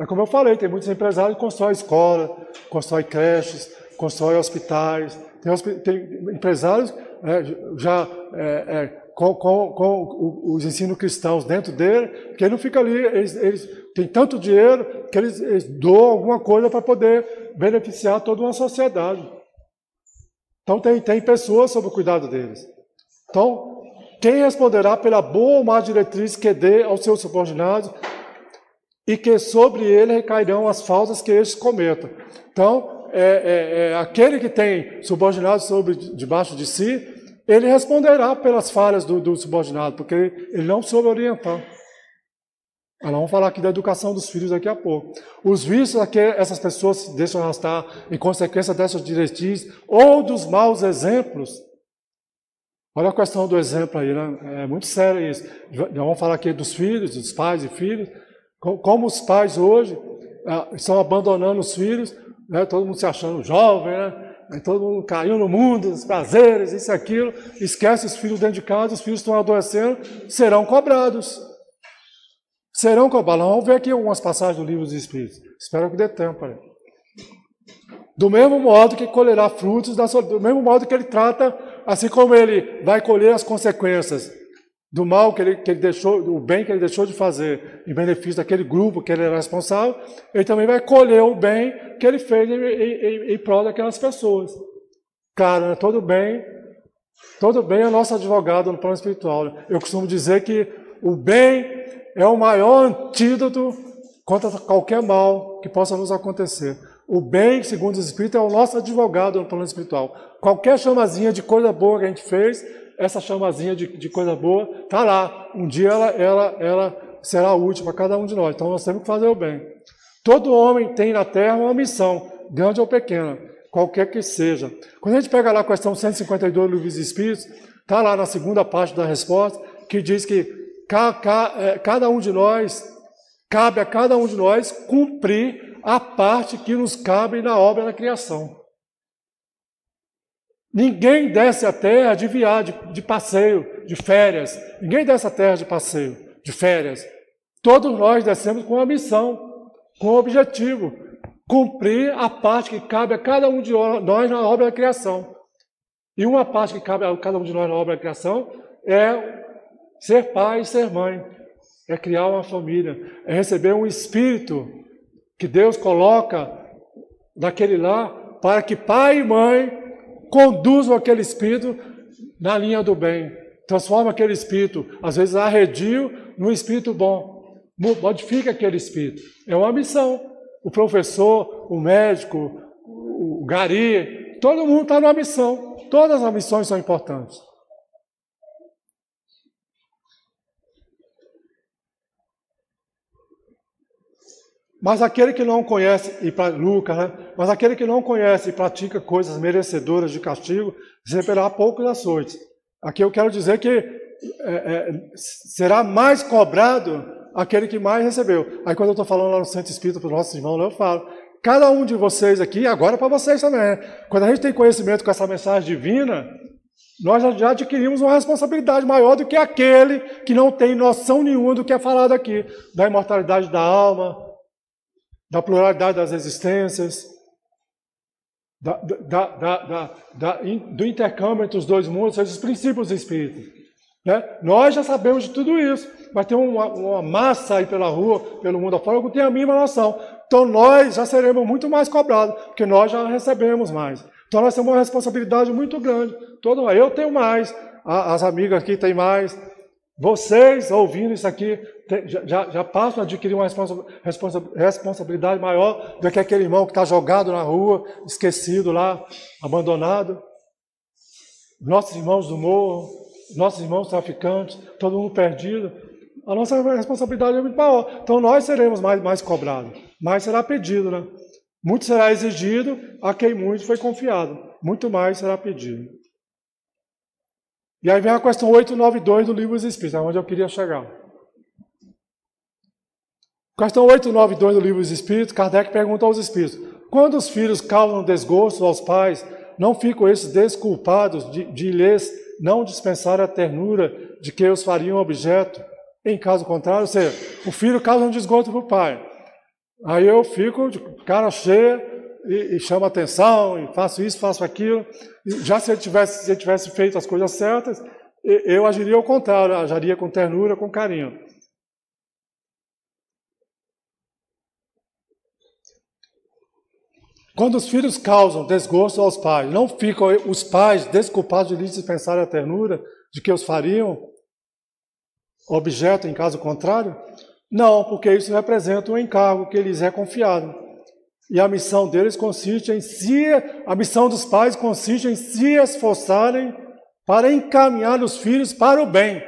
É como eu falei, tem muitos empresários que constroem escola, constroem creches, constroem hospitais. Tem, tem empresários é, já é, é, com, com, com, os ensinos cristãos dentro dele, que ele não fica ali, eles, eles têm tanto dinheiro que eles, eles doam alguma coisa para poder beneficiar toda uma sociedade. Então tem, tem pessoas sob o cuidado deles. Então, Quem responderá pela boa ou má diretriz que dê aos seus subordinados e que sobre ele recairão as faltas que estes cometam? Então, é, é, é, aquele que tem subordinados sobre, debaixo de si, ele responderá pelas falhas do, do subordinado, porque ele não soube orientar. Nós vamos falar aqui da educação dos filhos daqui a pouco. Os vícios a que essas pessoas se deixam arrastar em consequência dessas diretrizes ou dos maus exemplos. Olha a questão do exemplo aí, né? É muito sério isso. Nós vamos falar aqui dos filhos, dos pais e filhos. Como os pais hoje ah, estão abandonando os filhos, né? todo mundo se achando jovem, né? todo mundo caiu no mundo, os prazeres, isso e aquilo. Esquece os filhos dentro de casa, os filhos estão adoecendo, serão cobrados. Serão cobrados. Vamos ver aqui algumas passagens do livro dos Espíritos. Espero que dê tempo. Aí. Do mesmo modo que colherá frutos, da, do mesmo modo que ele trata, assim como ele vai colher as consequências do mal que ele, que ele deixou, do bem que ele deixou de fazer em benefício daquele grupo que ele era responsável, ele também vai colher o bem que ele fez em, em, em prol daquelas pessoas. Claro, né? todo bem, todo bem é nosso advogado no plano espiritual. Né? Eu costumo dizer que o bem é o maior antídoto contra qualquer mal que possa nos acontecer. O bem, segundo os Espíritos, é o nosso advogado no plano espiritual. Qualquer chamazinha de coisa boa que a gente fez, essa chamazinha de, de coisa boa está lá. Um dia ela, ela, ela será útil para cada um de nós. Então nós temos que fazer o bem. Todo homem tem na Terra uma missão, grande ou pequena, qualquer que seja. Quando a gente pega lá a questão 152 do Livro dos Espíritos, está lá na segunda parte da resposta, que diz que é, cada um de nós, cabe a cada um de nós cumprir a parte que nos cabe na obra da criação. Ninguém desce a terra de viagem, de, de passeio, de férias. Ninguém desce a terra de passeio, de férias. Todos nós descemos com uma missão, com um objetivo, cumprir a parte que cabe a cada um de nós na obra da criação. E uma parte que cabe a cada um de nós na obra da criação é ser pai e ser mãe, é criar uma família, é receber um espírito que Deus coloca naquele lá para que pai e mãe conduzam aquele espírito na linha do bem. Transforma aquele espírito, às vezes arredio, num espírito bom. Modifica aquele espírito. É uma missão. O professor, o médico, o gari, todo mundo está numa missão. Todas as missões são importantes. Mas aquele que não conhece, e para Lucas, né? mas aquele que não conhece e pratica coisas merecedoras de castigo, receberá poucos açoites. Aqui eu quero dizer que é, é, será mais cobrado aquele que mais recebeu. Aí quando eu estou falando lá no Santo Espírito para os nossos irmãos, eu falo, cada um de vocês aqui, agora para vocês também, né? quando a gente tem conhecimento com essa mensagem divina, nós já adquirimos uma responsabilidade maior do que aquele que não tem noção nenhuma do que é falado aqui, da imortalidade da alma, da pluralidade das existências, da, da, da, do intercâmbio entre os dois mundos, seja, os princípios do Espírito. Né? Nós já sabemos de tudo isso, mas tem uma, uma massa aí pela rua, pelo mundo afora, que tem a mínima noção. Então nós já seremos muito mais cobrados, porque nós já recebemos mais. Então nós temos uma responsabilidade muito grande. Todo, eu tenho mais, as amigas aqui têm mais, vocês, ouvindo isso aqui, já, já passam a adquirir uma responsa, responsa, responsabilidade maior do que aquele irmão que está jogado na rua, esquecido lá, abandonado. Nossos irmãos do morro, nossos irmãos traficantes, todo mundo perdido. A nossa responsabilidade é muito maior. Então nós seremos mais, mais cobrados. Mais será pedido, né? Muito será exigido a quem muito foi confiado. Muito mais será pedido. E aí vem a questão 892 do livro dos Espíritos, onde eu queria chegar. Questão 892 do livro dos Espíritos, Kardec pergunta aos Espíritos: quando os filhos causam desgosto aos pais, não ficam esses desculpados de, de lhes não dispensar a ternura de que os fariam objeto? Em caso contrário, ou seja, o filho causa um desgosto para o pai. Aí eu fico de cara cheia e, e chamo atenção, e faço isso, faço aquilo. Já se ele tivesse, se ele tivesse feito as coisas certas, eu agiria ao contrário, agiria com ternura, com carinho. Quando os filhos causam desgosto aos pais, não ficam os pais desculpados de lhes dispensar a ternura de que os fariam objeto em caso contrário? Não, porque isso representa um encargo que lhes é confiado. E a missão deles consiste em se, a missão dos pais consiste em se esforçarem para encaminhar os filhos para o bem.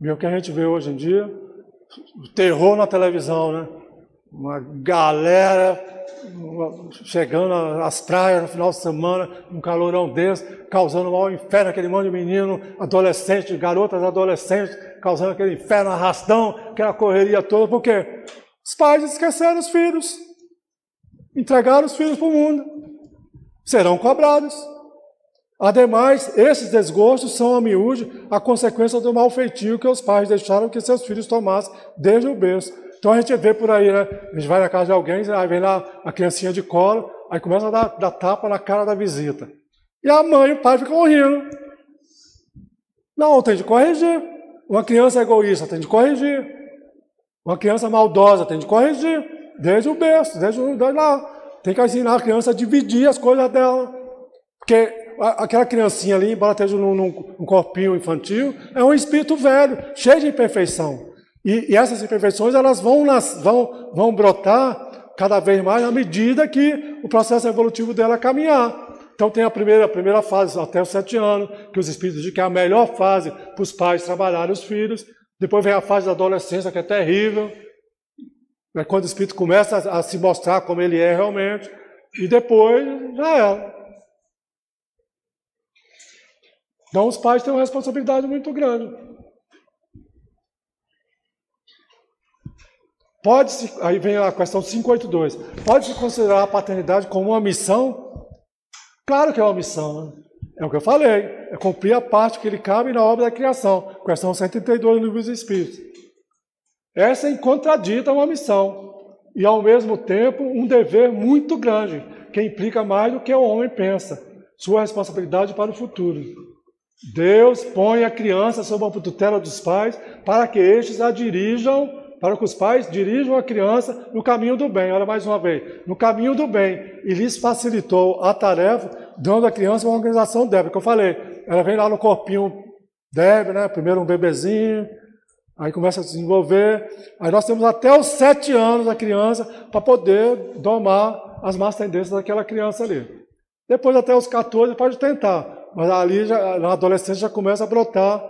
E o que a gente vê hoje em dia, o terror na televisão, né? Uma galera chegando às praias no final de semana, um calorão desse, causando um maior inferno, aquele monte de menino, adolescente, garotas adolescentes, causando aquele inferno, arrastão, aquela correria toda, por quê? Os pais esqueceram os filhos, entregaram os filhos para o mundo, serão cobrados. Ademais, esses desgostos são a miúde a consequência do mal feitio que os pais deixaram que seus filhos tomassem desde o berço. Então a gente vê por aí, né? A gente vai na casa de alguém, aí vem lá a criancinha de colo, aí começa a dar, dar tapa na cara da visita. E a mãe e o pai ficam rindo. Não, tem de corrigir. Uma criança egoísta tem de corrigir. Uma criança maldosa tem de corrigir. Desde o berço, desde, desde lá. Tem que ensinar a criança a dividir as coisas dela. Porque aquela criancinha ali, embora esteja num, num, corpinho infantil, é um espírito velho, cheio de imperfeição. E, e essas imperfeições elas vão, nas, vão, vão brotar cada vez mais à medida que o processo evolutivo dela caminhar. Então tem a primeira, a primeira fase, até os sete anos, que os espíritos dizem que é a melhor fase para os pais trabalharem os filhos. Depois vem a fase da adolescência, que é terrível. É quando o espírito começa a, a se mostrar como ele é realmente. E depois já é. Então os pais têm uma responsabilidade muito grande. Pode-se, aí vem a questão 582, pode-se considerar a paternidade como uma missão? Claro que é uma missão, né? é o que eu falei, é cumprir a parte que lhe cabe na obra da criação, questão 132 do livro dos Espíritos. Essa é uma missão, e ao mesmo tempo um dever muito grande, que implica mais do que o homem pensa, sua responsabilidade para o futuro. Deus põe a criança sob a tutela dos pais para que estes a dirijam, para que os pais dirijam a criança no caminho do bem. Olha mais uma vez, no caminho do bem. E lhes facilitou a tarefa, dando à criança uma organização débil. Que eu falei, ela vem lá no corpinho débil, né? Primeiro um bebezinho, aí começa a se desenvolver. Aí nós temos até os sete anos a criança para poder domar as más tendências daquela criança ali. Depois até os 14 pode tentar. Mas ali, já, na adolescência, já começa a brotar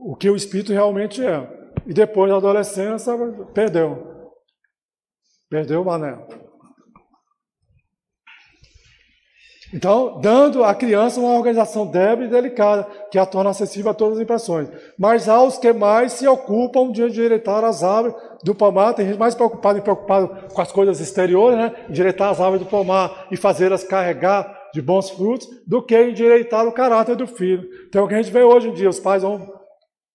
o que o espírito realmente é. E depois da adolescência, perdeu. Perdeu o mané. Então, dando à criança uma organização débil e delicada, que a torna acessível a todas as impressões. Mas aos que mais se ocupam de endireitar as árvores do pomar, tem gente mais preocupada e preocupado com as coisas exteriores, né? Endireitar as árvores do pomar e fazê-las carregar de bons frutos do que endireitar o caráter do filho. Então, é o que a gente vê hoje em dia: os pais vão,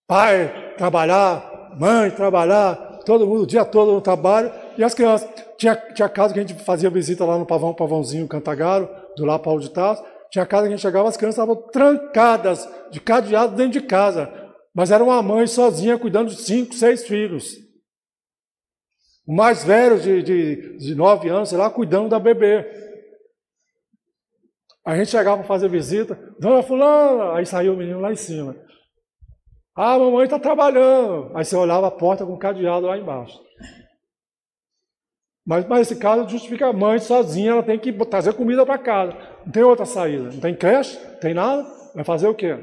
pai trabalhar, mãe trabalhar, todo mundo o dia todo no trabalho, e as crianças. Tinha, tinha casa que a gente fazia visita lá no pavão, pavãozinho Cantagaro, do lá Paulo de Tarso. Tinha casa que a gente chegava, as crianças estavam trancadas, de cadeado dentro de casa. Mas era uma mãe sozinha cuidando de cinco, seis filhos. O mais velho, de, de, de nove anos, sei lá, cuidando da bebê. A gente chegava para fazer visita, dona fulana, aí saiu o menino lá em cima. Ah, mamãe está trabalhando. Aí você olhava a porta com cadeado lá embaixo. Mas, mas esse caso justifica a mãe sozinha, ela tem que trazer comida para casa. Não tem outra saída. Não tem creche, não tem nada. Vai fazer o quê?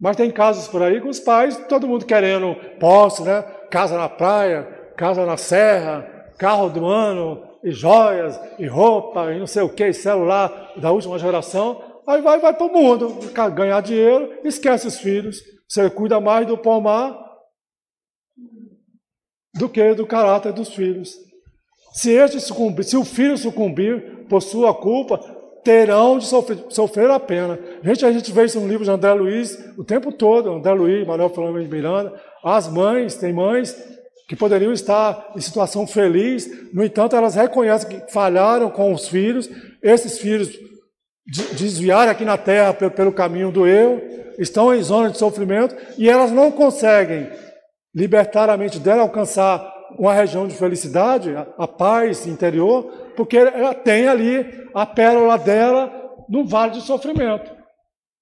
Mas tem casos por aí com os pais, todo mundo querendo posse, né? Casa na praia, casa na serra, carro do ano, e joias, e roupa, e não sei o que, celular da última geração. Aí vai, vai para o mundo, ganhar dinheiro, esquece os filhos. Você cuida mais do pomar do que do caráter dos filhos. Se, este sucumbir, se o filho sucumbir por sua culpa, terão de sofrer, sofrer a pena. Gente, a gente vê isso no livro de André Luiz o tempo todo, André Luiz, Manuel Flamengo de Miranda. As mães, tem mães que poderiam estar em situação feliz, no entanto, elas reconhecem que falharam com os filhos, esses filhos desviaram aqui na terra pelo caminho do erro, estão em zona de sofrimento e elas não conseguem libertar a mente dela, alcançar uma região de felicidade, a paz interior, porque ela tem ali a pérola dela num vale de sofrimento.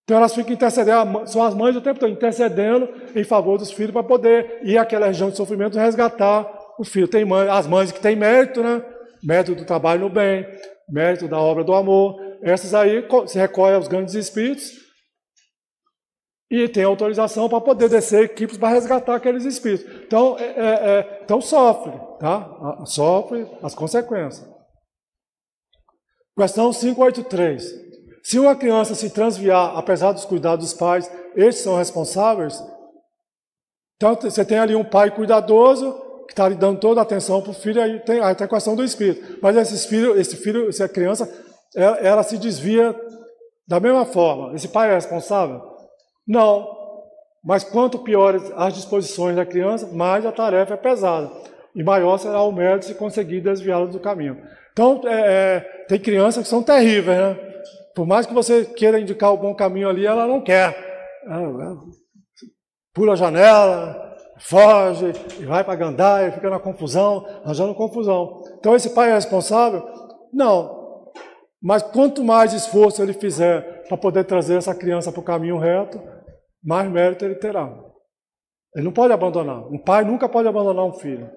Então elas ficam intercedendo, são as mães o tempo todo intercedendo em favor dos filhos para poder ir àquela região de sofrimento resgatar o filho. Tem mãe, as mães que têm mérito, né? Mérito do trabalho no bem, mérito da obra do amor. Essas aí se recolhem aos grandes espíritos e tem autorização para poder descer equipes para resgatar aqueles espíritos. Então, é, é, é, então sofre, tá? Sofre as consequências. Questão 583. Se uma criança se transviar, apesar dos cuidados dos pais, estes são responsáveis. Então, você tem ali um pai cuidadoso, que está lhe dando toda a atenção para o filho, aí tem, tem a questão do espírito. Mas esse filho, esse filho, essa criança, ela, ela se desvia da mesma forma. Esse pai é responsável? Não. Mas quanto piores as disposições da criança, mais a tarefa é pesada. E maior será o mérito se conseguir desviá-la do caminho. Então, é, é, tem crianças que são terríveis, né? Por mais que você queira indicar o bom caminho ali, ela não quer. Ela pula a janela, foge, e vai para Gandaia, fica na confusão, arranjando confusão. Então esse pai é responsável? Não. Mas quanto mais esforço ele fizer para poder trazer essa criança para o caminho reto, mais mérito ele terá. Ele não pode abandonar. Um pai nunca pode abandonar um filho.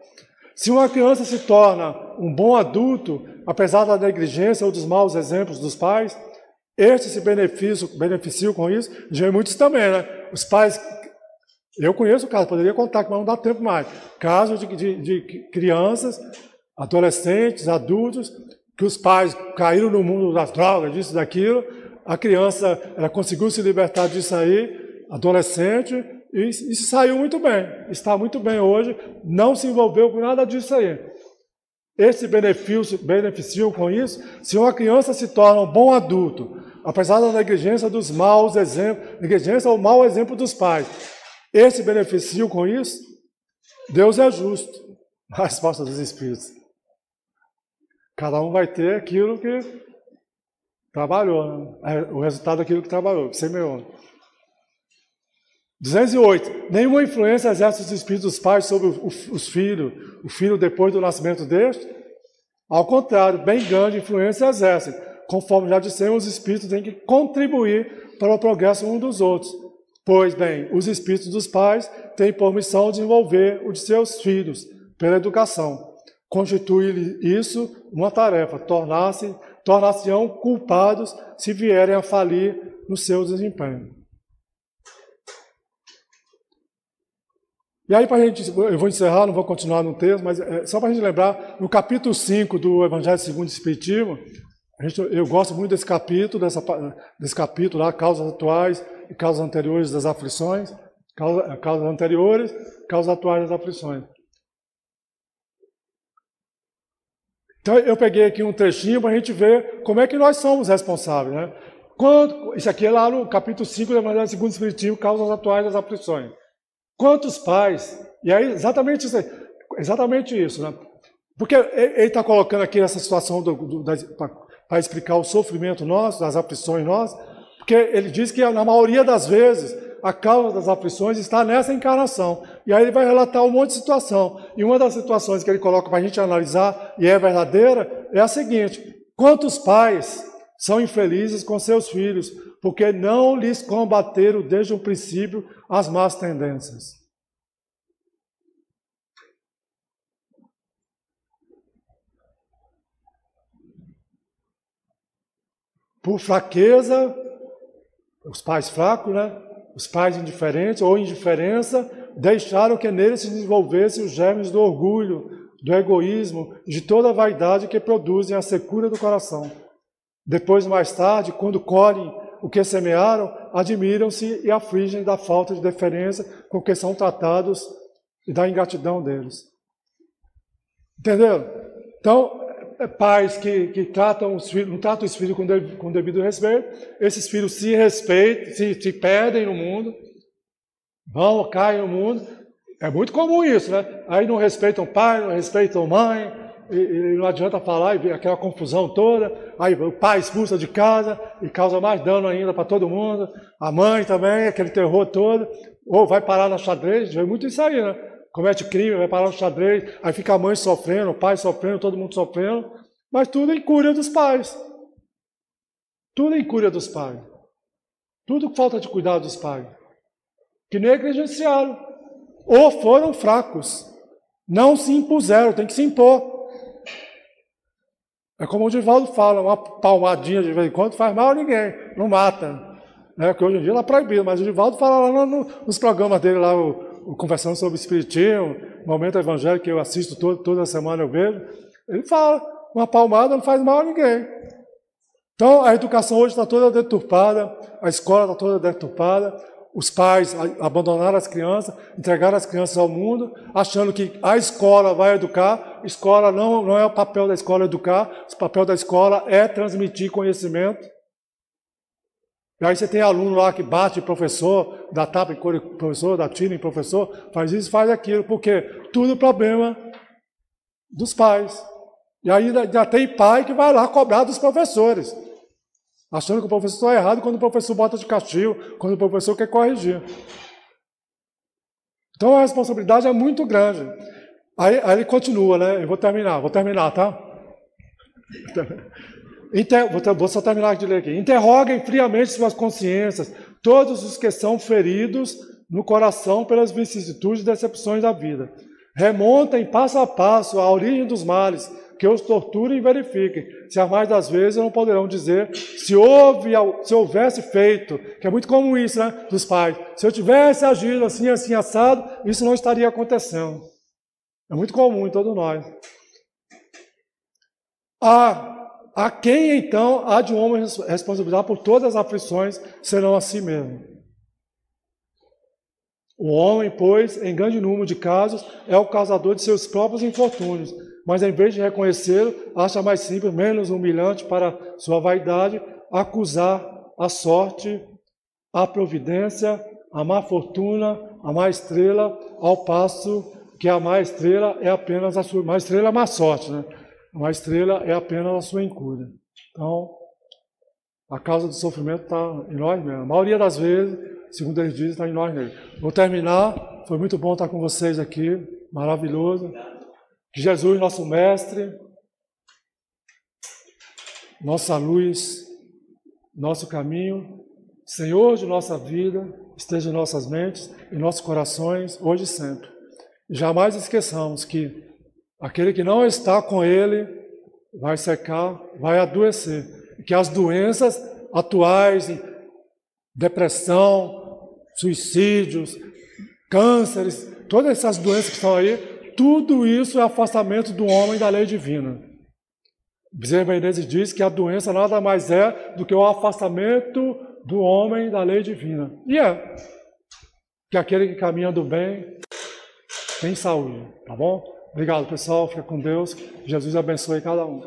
Se uma criança se torna um bom adulto, apesar da negligência ou dos maus exemplos dos pais, estes se beneficiam, beneficiam com isso, já muitos também, né? Os pais, eu conheço o caso, poderia contar, mas não dá tempo mais. Casos de, de, de crianças, adolescentes, adultos, que os pais caíram no mundo das drogas, disso, daquilo, a criança ela conseguiu se libertar disso aí, adolescente, e, e saiu muito bem, está muito bem hoje, não se envolveu com nada disso aí. Esse benefício, beneficiam com isso. Se uma criança se torna um bom adulto, apesar da negligência dos maus exemplos, negligência ou mau exemplo dos pais, esse beneficiam com isso? Deus é justo. A resposta dos Espíritos. Cada um vai ter aquilo que trabalhou, né? o resultado daquilo que trabalhou, semeou. 208. Nenhuma influência exerce os espíritos dos pais sobre os filhos, o filho depois do nascimento deste. Ao contrário, bem grande influência exercem. Conforme já dissemos, os espíritos têm que contribuir para o progresso um dos outros. Pois bem, os espíritos dos pais têm por missão desenvolver o de seus filhos pela educação. Constitui isso uma tarefa, tornar-se tornar-se-ão culpados se vierem a falir no seu desempenho. E aí, para a gente, eu vou encerrar, não vou continuar no texto, mas é, só para a gente lembrar, no capítulo 5 do Evangelho segundo o Espiritismo, gente, eu gosto muito desse capítulo, dessa, desse capítulo lá, causas atuais e causas anteriores das aflições, causa, causas anteriores, causas atuais das aflições. Então, eu peguei aqui um trechinho para a gente ver como é que nós somos responsáveis. Né? Quando, isso aqui é lá no capítulo 5 do Evangelho segundo o Espiritismo, causas atuais das aflições. Quantos pais, e aí exatamente isso, exatamente isso, né? Porque ele está colocando aqui essa situação para explicar o sofrimento nosso, das aflições nossas, porque ele diz que na maioria das vezes a causa das aflições está nessa encarnação. E aí ele vai relatar um monte de situação. E uma das situações que ele coloca para a gente analisar, e é verdadeira, é a seguinte: quantos pais são infelizes com seus filhos, porque não lhes combateram desde o princípio as más tendências. Por fraqueza, os pais fracos, né? Os pais indiferentes ou indiferença deixaram que neles se desenvolvessem os germes do orgulho, do egoísmo de toda a vaidade que produzem a secura do coração. Depois, mais tarde, quando colhem o que semearam, admiram-se e afligem da falta de deferência com que são tratados e da ingratidão deles. Entenderam? Então, pais que, que tratam os filhos, não tratam os filhos com, de, com devido respeito, esses filhos se respeitam, se, se perdem no mundo, vão, caem no mundo. É muito comum isso, né? Aí não respeitam pai, não respeitam mãe, e, e não adianta falar e aquela confusão toda. Aí o pai expulsa de casa e causa mais dano ainda para todo mundo. A mãe também, aquele terror todo. Ou vai parar na xadrez, vê muito isso aí, né? Comete crime, vai parar no xadrez, aí fica a mãe sofrendo, o pai sofrendo, todo mundo sofrendo, mas tudo em cura dos pais. Tudo em cura dos pais. Tudo falta de cuidado dos pais. Que negligenciaram. Ou foram fracos. Não se impuseram, tem que se impor. É como o Divaldo fala, uma palmadinha de vez em quando faz mal a ninguém, não mata. Né? Porque hoje em dia ela é proibido, mas o Divaldo fala lá no, nos programas dele, lá, o Conversando sobre Espiritismo, Momento Evangélico, que eu assisto todo, toda semana, eu vejo. Ele fala, uma palmada não faz mal a ninguém. Então, a educação hoje está toda deturpada, a escola está toda deturpada, os pais abandonaram as crianças, entregaram as crianças ao mundo, achando que a escola vai educar. Escola não, não é o papel da escola educar, o papel da escola é transmitir conhecimento. E aí você tem aluno lá que bate professor, dá tapa em professor, dá tiro em professor, faz isso, faz aquilo, porque tudo problema dos pais. E aí já tem pai que vai lá cobrar dos professores achando que o professor está errado quando o professor bota de castigo, quando o professor quer corrigir. Então a responsabilidade é muito grande. Aí, aí ele continua, né? Eu vou terminar, vou terminar, tá? Inter, vou, só terminar de ler aqui. Interroguem friamente suas consciências, todos os que são feridos no coração pelas vicissitudes e decepções da vida. Remontem passo a passo a origem dos males que os torturem e verifiquem. Se a mais das vezes não poderão dizer se houve, se houvesse feito, que é muito comum isso, né, dos pais. Se eu tivesse agido assim, assim, assado, isso não estaria acontecendo. É muito comum em todos nós. A, a quem então há de um homem responsabilidade por todas as aflições serão a si mesmo? O homem, pois, em grande número de casos, é o causador de seus próprios infortúnios, mas em vez de reconhecê-lo, acha mais simples, menos humilhante para sua vaidade, acusar a sorte, a providência, a má fortuna, a má estrela, ao passo que a má estrela é apenas a sua. Má estrela é a má sorte, né? A má estrela é apenas a sua incúria. Então, a causa do sofrimento está em nós mesmos. A maioria das vezes, segundo eles dizem, está em nós mesmos. Vou terminar. Foi muito bom estar com vocês aqui. Maravilhoso. Que Jesus, nosso Mestre, nossa luz, nosso caminho, Senhor de nossa vida, esteja em nossas mentes, em nossos corações, hoje e sempre. Jamais esqueçamos que aquele que não está com Ele vai secar, vai adoecer. Que as doenças atuais, depressão, suicídios, cânceres, todas essas doenças que estão aí, tudo isso é afastamento do homem da lei divina. Bezerra Menezes diz que a doença nada mais é do que o afastamento do homem da lei divina. E é. Que aquele que caminha do bem tem saúde, tá bom? Obrigado, pessoal. Fica com Deus. Jesus abençoe cada um.